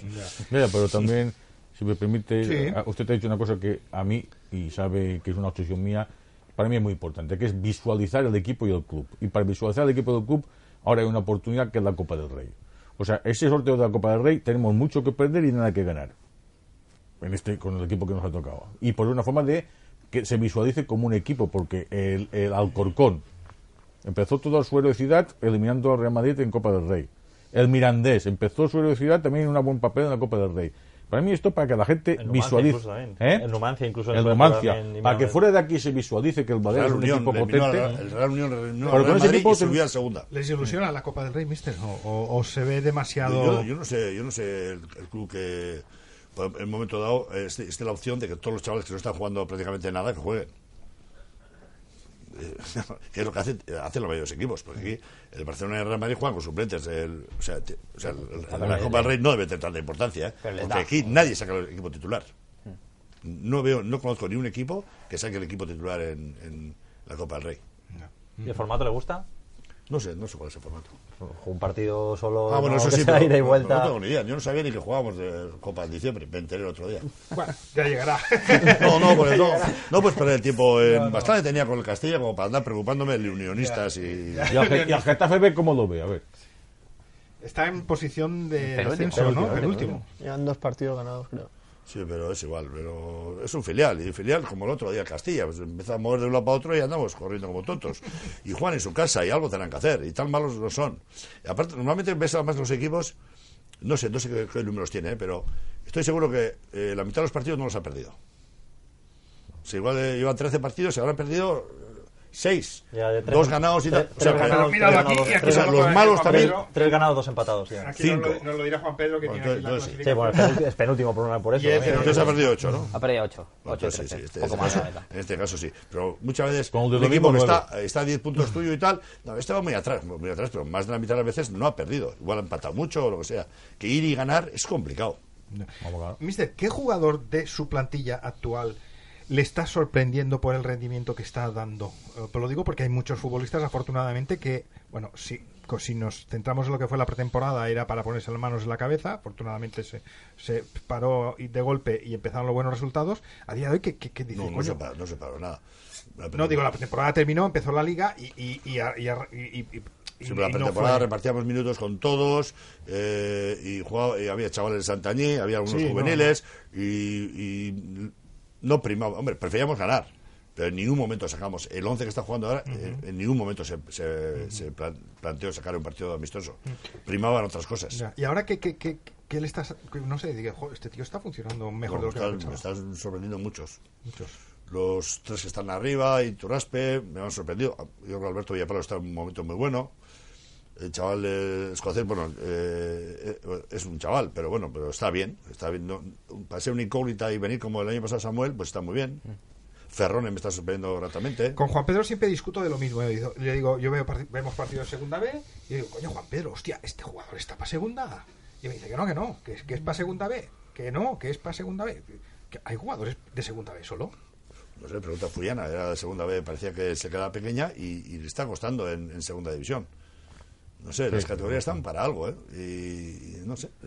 Mira, pero también, si me permite, Sí. a- usted ha dicho una cosa que a mí, y sabe que es una obsesión mía, para mí es muy importante, que es visualizar el equipo y el club. Y para visualizar el equipo y el club, ahora hay una oportunidad que es la Copa del Rey. O sea, ese sorteo de la Copa del Rey tenemos mucho que perder y nada que ganar. En este, con el equipo que nos ha tocado. Y por una forma de que se visualice como un equipo, porque el, el Alcorcón empezó toda su heroicidad eliminando al Real Madrid en Copa del Rey. El Mirandés empezó su heroicidad también en un buen papel en la Copa del Rey. Para mí esto para que la gente visualice. incluso. ¿Eh? En Numancia incluso El Numancia. Para que fuera de aquí se visualice que el Madrid es un Unión, equipo potente. el Real Unión Pero con ese equipo a segunda. ¿Les ilusiona la Copa del Rey, mister? ¿O, o- o se ve demasiado...? Yo, yo no sé, yo no sé el, el club que en un momento dado esté, esté la opción de que todos los chavales que no están jugando prácticamente nada que jueguen. Que es lo que hacen, hacen los mayores equipos, porque aquí el Barcelona y el Real Madrid juegan con suplentes. El, o sea, te- o sea, el- el- la Copa del Rey no debe tener tanta importancia, ¿eh? Porque da. aquí nadie saca el equipo titular. No veo, no conozco ni un equipo que saque el equipo titular en, en la Copa del Rey. ¿Y el formato le gusta? No sé, no sé cuál es el formato. Un partido solo. Ah, bueno, no, eso sí, pero ida y no- vuelta. No, tengo ni idea. Yo no sabía ni que jugábamos de Copa en diciembre. Me enteré el otro día. Bueno, ya llegará. No, no, pues no. No, pues perder el tiempo. En, Bastante tenía con el Castilla como para andar preocupándome de unionistas y. Y al, Ge- y al Getafe ve cómo lo ve, a ver. Está en posición de Penúltimo. ascenso, ¿no? Penúltimo, Penúltimo. Llevan dos partidos ganados, creo. Sí, pero es igual. Pero es un filial. Y filial como el otro día Castilla. Pues empieza a mover de un lado para otro y andamos corriendo como tontos. Y juegan en su casa y algo tendrán que hacer. Y tan malos no son. Y aparte, normalmente ves además los equipos. No sé, no sé qué, qué números tiene, ¿eh? pero estoy seguro que eh, la mitad de los partidos no los ha perdido. Si igual eh, llevan 13 partidos, se habrán perdido 6. Ya de tres- Dos ganados y tres- O sea, tres ganados, los lo- malos también-. Tres ganados, dos empatados. Ya. Aquí nos lo, Cinco. nos lo dirá Juan Pedro, que Bueno, tiene aquí la entonces- Sí, bueno, es penúltimo- por, una, por eso. Y es penúltimo. Entonces ha perdido 8, ¿no? Ha perdido 8. 8 Entonces, sí, sí, este- este caso- en este caso sí. Pero muchas veces Con el equipo que está, está a 10 puntos tuyo y tal, no, este va muy atrás, muy atrás, pero más de la mitad de las veces no ha perdido. Igual ha empatado mucho o lo que sea. Que ir y ganar es complicado. Mister, ¿qué jugador de su plantilla actual le está sorprendiendo por el rendimiento que está dando? Eh, Te lo digo porque hay muchos futbolistas, afortunadamente, que, bueno, si, co- si nos centramos en lo que fue la pretemporada, era para ponerse las manos en la cabeza. Afortunadamente se, se paró de golpe y empezaron los buenos resultados. A día de hoy, ¿qué, qué, qué dice? No, no se, paró, no se paró nada. No, digo, la pretemporada terminó, empezó la liga y... y, y, y- Sí, pero la no pretemporada repartíamos minutos con todos eh, y, jugaba- y había chavales de Santañí, había algunos Sí, no, juveniles y, y no primaba. Hombre, preferíamos ganar, pero en ningún momento sacamos el 11 que está jugando ahora, eh, en ningún momento se, se, se plan- planteó sacar un partido amistoso. Primaban otras cosas. Ya, Y ahora que, que, que, que le estás... No sé, digo, "Jo, este tío está funcionando mejor No, de lo que están, me pensaba". están sorprendiendo muchos. Muchos. Los tres que están arriba y Turaspe me han sorprendido. Yo creo que Alberto Villapalo está en un momento muy bueno. El chaval eh, escocés, bueno, eh, eh, es un chaval, pero bueno, pero está bien. Está bien. No, para ser una incógnita y venir como el año pasado Samuel, pues está muy bien. Ferrone me está sorprendiendo gratamente. Con Juan Pedro siempre discuto de lo mismo. eh. Digo- Le digo, yo veo parti- vemos partidos de segunda B y digo, coño, Juan Pedro, hostia, este jugador está para segunda. Y me dice que no, que no, que es, que es para segunda B. Que no, que es para segunda B. Que hay jugadores de segunda B solo. No sé, pregunta Furiana, era de segunda B, parecía que se quedaba pequeña y, y le está costando en, en segunda división. No sé, las categorías están para algo, ¿eh? Y, no sé.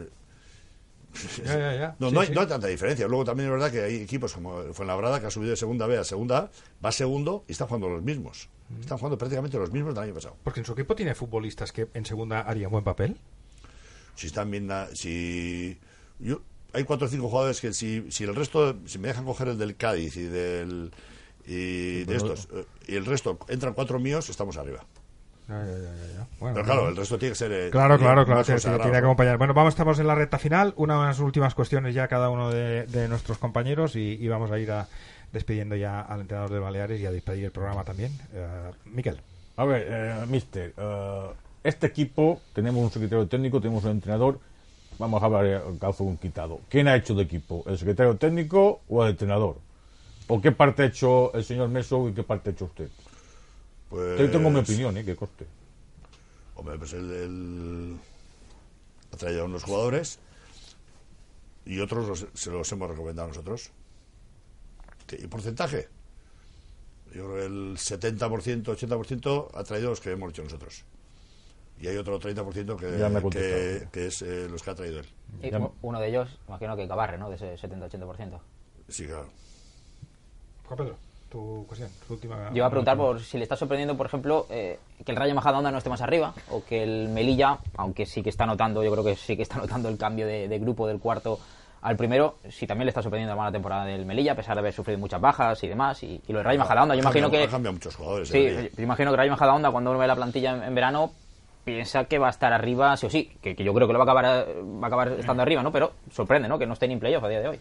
Ya, ya, ya. No, Sí, no, hay, sí. no hay tanta diferencia. Luego también es verdad que hay equipos como Fuenlabrada que ha subido de segunda B a segunda A, va segundo y están jugando los mismos. Están jugando prácticamente los mismos del año pasado. Porque en su equipo tiene futbolistas que en segunda harían buen papel. Si están bien, na- si yo, hay cuatro o cinco jugadores que si, si el resto, si me dejan coger el del Cádiz y del y de pero- estos eh, y el resto entran cuatro míos, estamos arriba. Ya, ya, ya, ya, ya. Bueno, Pero claro, el resto tiene que ser eh, Claro, claro, claro, tiene, consagrado, tiene que acompañar. Bueno, vamos, estamos en la recta final, unas últimas cuestiones ya cada uno de, de nuestros compañeros y, y vamos a ir a, despidiendo ya al entrenador de Baleares y a despedir el programa también. Eh, Miquel. A ver, eh, mister, eh, este equipo, tenemos un secretario técnico, tenemos un entrenador, vamos a ver el calzo un quitado. ¿Quién ha hecho de equipo? ¿El secretario técnico o el entrenador? ¿O qué parte ha hecho el señor Meso y qué parte ha hecho usted? Pues, Yo tengo mi opinión, ¿eh? Que coste. Hombre, pues el, el- ha traído a unos jugadores y otros los- se los hemos recomendado nosotros. ¿Qué- ¿Y porcentaje? Yo creo que el 70%, 80% ha traído los que hemos hecho nosotros. Y hay otro 30% que, Ya me ha que, es eh, los que ha traído él. Y uno de ellos, imagino que Cabarre, ¿no? De ese 70-80%. Sí, claro. Juan Pedro, tu cuestión, tu última. Yo iba a preguntar por si le está sorprendiendo, por ejemplo, eh, que el Rayo Majadahonda no esté más arriba, o que el Melilla, aunque sí que está notando, yo creo que sí que está notando el cambio de, de grupo del cuarto al primero, si también le está sorprendiendo la mala temporada del Melilla, a pesar de haber sufrido muchas bajas y demás, y, y lo del Rayo Majadahonda, yo imagino cambiado- que... Ha cambiado muchos jugadores. Sí, eh, yo imagino que Rayo Majadahonda cuando uno ve la plantilla en, en verano piensa que va a estar arriba sí o sí, que, que yo creo que lo va a acabar eh, va a acabar estando arriba, ¿no? Pero sorprende, ¿no? Que no esté ni en playoff a día de hoy.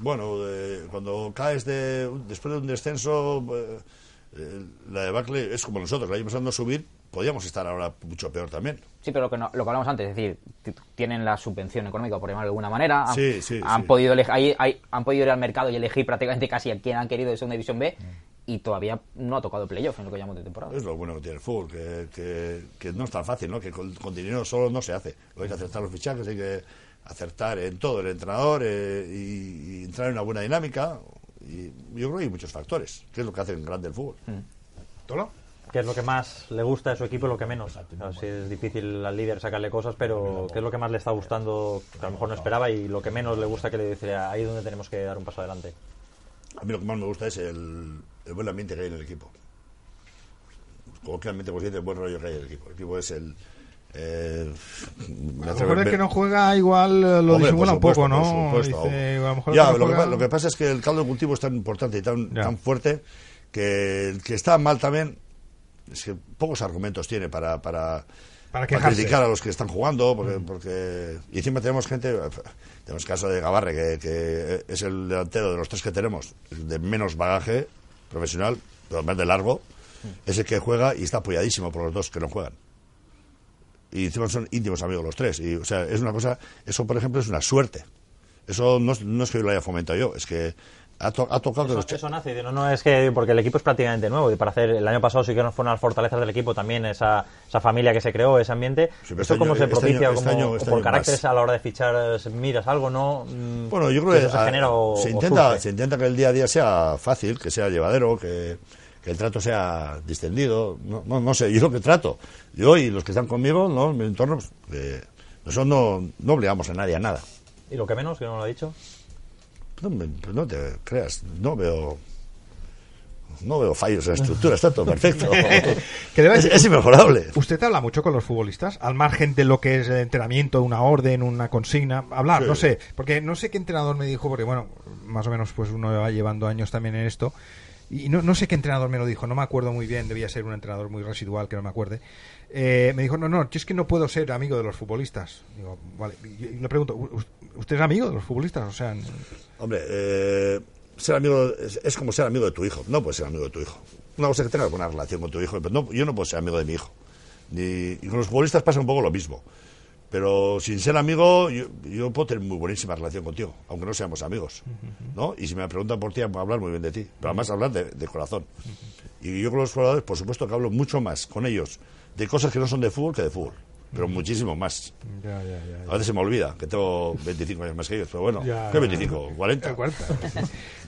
Bueno, eh, cuando caes de, después de un descenso, eh, eh, la debacle es como nosotros, la pasando a subir, podíamos estar ahora mucho peor también. Sí, pero lo que, no- lo que hablamos antes, es decir, tienen la subvención económica, por llamarlo de alguna manera. Han, Sí, sí, han sí. Podido ahí- han podido ir al mercado y elegir prácticamente casi a quien han querido de Segunda División B y todavía no ha tocado playoff en lo que llamamos de temporada. Es lo bueno que tiene el fútbol, que, que, que no es tan fácil, ¿no? que con, con dinero solo no se hace. Hay que acertar los fichajes, hay que acertar en todo el entrenador eh, y, y entrar en una buena dinámica. Y yo creo que hay muchos factores, que es lo que hace grande el fútbol. ¿Tolo? ¿Qué es lo que más le gusta de su equipo y lo que menos? Claro, sí es difícil al líder sacarle cosas, pero ¿qué es lo que más le está gustando que a lo mejor no esperaba y lo que menos le gusta que le dice ahí es donde tenemos que dar un paso adelante? A mí lo que más me gusta es el, el buen ambiente que hay en el equipo. Coloquialmente consciente el buen rollo que hay en el equipo. El equipo es el... eh, me A lo mejor el que no juega igual eh, lo Hombre, disimula un por poco, supuesto, ¿no? supuesto. Dice, a lo mejor Ya, que no lo, que, juega- pa- lo que pasa es que el caldo de cultivo es tan importante y tan, tan fuerte que el que está mal también es que pocos argumentos tiene para, para, Para quejarse. criticar a los que están jugando porque, porque y encima tenemos gente tenemos el caso de Gavarre que, que es el delantero de los tres que tenemos de menos bagaje profesional pero más de largo es el que juega y está apoyadísimo por los dos que no juegan y encima son íntimos amigos los tres y o sea es una cosa eso por ejemplo es una suerte eso no, es- no es que yo lo haya fomentado yo es que ha, to- ha tocado que Eso, los eso nace, no, no es que porque el equipo es prácticamente nuevo y para hacer el año pasado sí que no fue una de las fortalezas del equipo también esa, esa familia que se creó, ese ambiente. Sí, ¿Esto este cómo año- se este propicia? año- este ¿Cómo- año- este por caracteres más. a la hora de fichar miras algo, ¿no? Mm, Bueno, yo creo que, eso se genera o, se, intenta, se intenta que el día a día sea fácil, que sea llevadero, que, que el trato sea distendido. No, no, no sé, yo lo que trato. Yo y los que están conmigo, ¿no? en mi entorno, pues, que nosotros no, no obligamos a nadie a nada. ¿Y lo que menos, que no lo ha dicho? No, me- no te creas, no veo. No veo fallos en la estructura, está todo perfecto. Que es, es inmejorable. Usted habla mucho con los futbolistas, al margen de lo que es el entrenamiento, una orden, una consigna, hablar, Sí. no sé, porque no sé qué entrenador me dijo, porque bueno, más o menos pues uno va llevando años también en esto, y no, no sé qué entrenador me lo dijo, no me acuerdo muy bien, debía ser un entrenador muy residual que no me acuerde. Eh, me dijo, no, no, es que no puedo ser amigo de los futbolistas. Digo, vale, y le pregunto, ¿u- ¿usted es amigo de los futbolistas? O sea, Hombre, eh, ser amigo es, como ser amigo de tu hijo. No puedes ser amigo de tu hijo. Una cosa que tengas buena relación con tu hijo, pero no, yo no puedo ser amigo de mi hijo. Ni, y con los futbolistas pasa un poco lo mismo. Pero sin ser amigo, yo, yo puedo tener muy buenísima relación contigo, aunque no seamos amigos. ¿no? Y si me preguntan por ti, puedo hablar muy bien de ti. Pero además hablar de, de corazón. Y yo con los jugadores, por supuesto que hablo mucho más con ellos de cosas que no son de fútbol que de fútbol. Pero muchísimo más. ya, ya, ya. A veces se me olvida que tengo 25 años más que ellos, pero bueno, Ya. ¿qué 25? 40.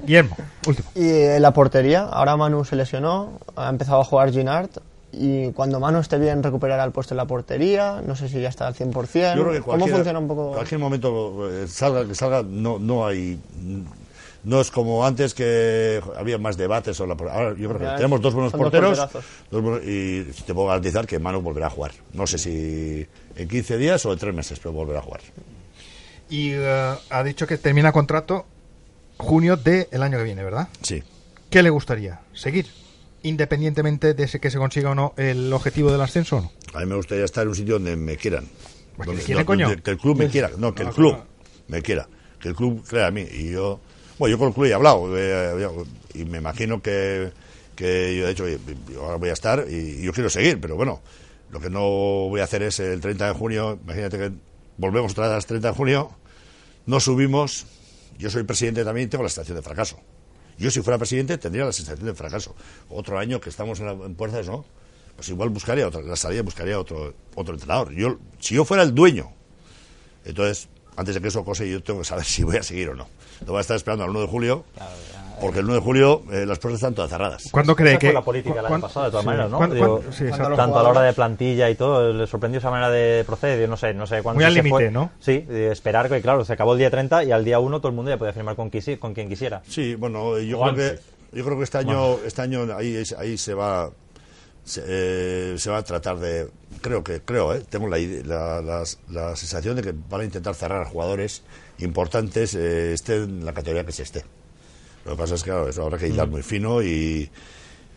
Guillermo, último. Y en la portería, ahora Manu se lesionó, ha empezado a jugar Ginard. Y cuando Manu esté bien recuperará el puesto en la portería, no sé si ya está al 100%. Yo creo que ¿Cómo cualquier- funciona un poco? cualquier momento eh, salga que salga no no hay no es como antes que había más debates sobre la por- ahora yo creo que Ya, tenemos dos buenos porteros dos y te puedo garantizar que Manu volverá a jugar no sé si en 15 días o en 3 meses pero volverá a jugar Y eh, ha dicho que termina contrato junio del año que viene, ¿verdad? sí ¿Qué le gustaría? ¿Seguir? Independientemente de que se consiga o no el objetivo del ascenso o no. a mí me gustaría estar en un sitio donde me quieran Pues que Donde- donde- coño. que el club me quiera no que el Ah, club me quiera que el club crea en mí y yo bueno yo con el club he hablado eh, y me imagino que que yo de hecho yo ahora voy a estar y yo quiero seguir pero bueno lo que no voy a hacer es el 30 de junio imagínate que volvemos otra vez al 30 de junio no subimos yo soy presidente también y tengo la sensación de fracaso yo si fuera presidente tendría la sensación de fracaso. Otro año que estamos en, la, en no pues igual buscaría otra la salida buscaría otro otro entrenador. Yo si yo fuera el dueño entonces, antes de que eso cose, yo tengo que saber si voy a seguir o no. No voy a estar esperando al 1 de julio, porque el 1 de julio eh, las puertas están todas cerradas. ¿Cuándo cree que.? fue la política el año pasado, de todas sí. maneras, ¿no? ¿Cuán- Digo, sí, tanto a la hora de plantilla y todo, le sorprendió esa manera de proceder. Yo no sé, no sé cuándo Muy al límite. ¿no? Sí, de esperar que, claro, se acabó el día 30 y al día 1 todo el mundo ya podía firmar con, quisi- con quien quisiera. Sí, bueno, yo O creo que yo creo que este año este año ahí ahí se va se, eh, se va a tratar de creo que creo eh, tengo la, la, la sensación de que van a intentar cerrar a jugadores importantes eh, esté en la categoría que se esté. Lo que pasa es que claro, eso habrá que hilar muy fino y,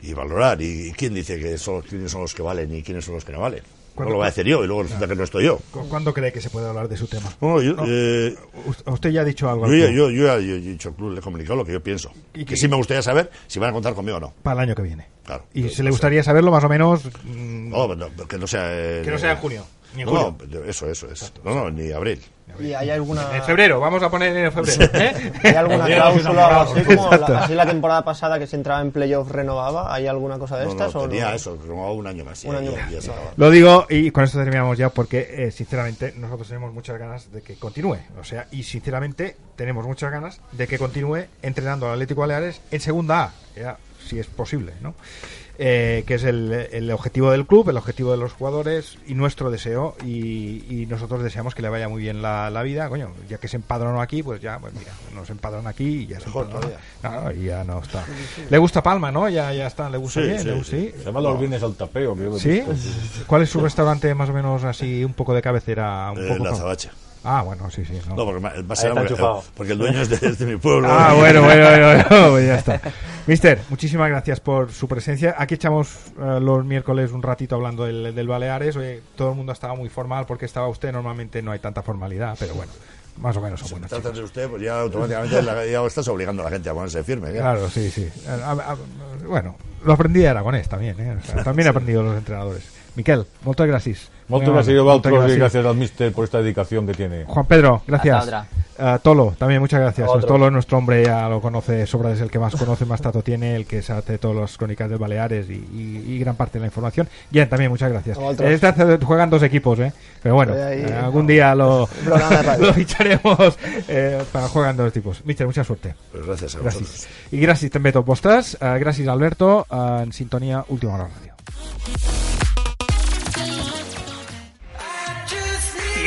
y valorar. ¿Y quién dice que son, quiénes son los que valen y quiénes son los que no valen? No ¿Cuándo- lo voy a decir yo y luego resulta que no estoy yo. ¿Cu- ¿Cuándo cree que se puede hablar de su tema? No, yo, No. eh, Us- Usted ya ha dicho algo. al yo, yo, yo yo he dicho le he comunicado lo que yo pienso. ¿Y que qué- sí me gustaría saber si van a contar conmigo o no. Para el año que viene. Claro. Y Pero se le no gustaría saberlo más o menos. mm, No, no, que no sea. eh, que no sea en junio. Ni en no, eso, eso es. No, no, ni abril. ¿Y hay alguna, En febrero, vamos a poner en febrero. ¿eh? ¿hay alguna cláusula así como la, así la temporada pasada que si entraba en playoff renovaba? ¿Hay alguna cosa de No, estas? no, o tenía no? eso, renovaba un año más. y Un ya- año ya- más, ya se vale. acaba. Lo digo y con esto terminamos ya porque eh, sinceramente nosotros tenemos muchas ganas de que continúe. O sea, y sinceramente tenemos muchas ganas de que continúe entrenando al Atlético Baleares en segunda A, ya, si es posible, ¿no? Eh, que es el, el objetivo del club, el objetivo de los jugadores y nuestro deseo y, y nosotros deseamos que le vaya muy bien la, la vida, coño, ya que se empadronó aquí, pues ya, pues mira, nos empadrona aquí y ya se empadronó. No, y ya no está. Le gusta Palma, ¿no? Ya, ya está, le gusta Sí, bien, sí, le gusta- sí. sí. Se llama los viernes al tapeo. ¿Cuál es su restaurante más o menos así, un poco de cabecera? Un Eh, poco la Zabache. Ah, bueno, sí, sí. no. No, porque porque el dueño es de, mi pueblo. Ah, bueno, bueno, bueno, bueno, ya está. Mister, muchísimas gracias por su presencia. Aquí echamos eh, los miércoles un ratito hablando del, del Baleares. Oye, todo el mundo estaba muy formal porque estaba usted. Normalmente no hay tanta formalidad, pero bueno, más o menos son Si chicos. de usted, pues ya automáticamente la- ya estás obligando a la gente a ponerse firme. ¿eh? Claro, sí, sí. Eh, a- a- bueno, lo aprendí de Aragonés también, ¿eh? O sea, también he aprendido los entrenadores. Miquel, muchas gracias. Moltes Muy gràcies a moltes i gracias. gràcies al míster por esta dedicación que tiene. Juan Pedro, gracias. Eh, Tolo, también muchas gracias. Otro. Tolo es nuestro hombre, ya lo conoce, sobra es el que más conoce, más tato tiene, el que se hace todas las crónicas de Baleares y, y- y gran parte de la información. Bien, también muchas gracias. Este hace- juegan dos equipos, ¿eh? Pero bueno, ahí. eh, algún día lo, ficharemos eh, para juegan dos tipos. Mister, mucha suerte. Pues gracias a vosotros. Gràcies. I gràcies també a tots vostres. Uh, gràcies, Alberto, uh, en sintonia Última Hora Ràdio.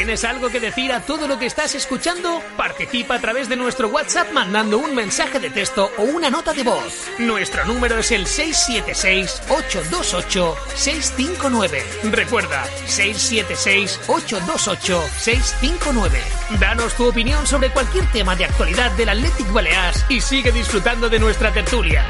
¿Tienes algo que decir a todo lo que estás escuchando? Participa a través de nuestro WhatsApp mandando un mensaje de texto o una nota de voz. Nuestro número es el 676-828-659. Recuerda, 676-828-659. Danos tu opinión sobre cualquier tema de actualidad del Athletic Balears y sigue disfrutando de nuestra tertulia.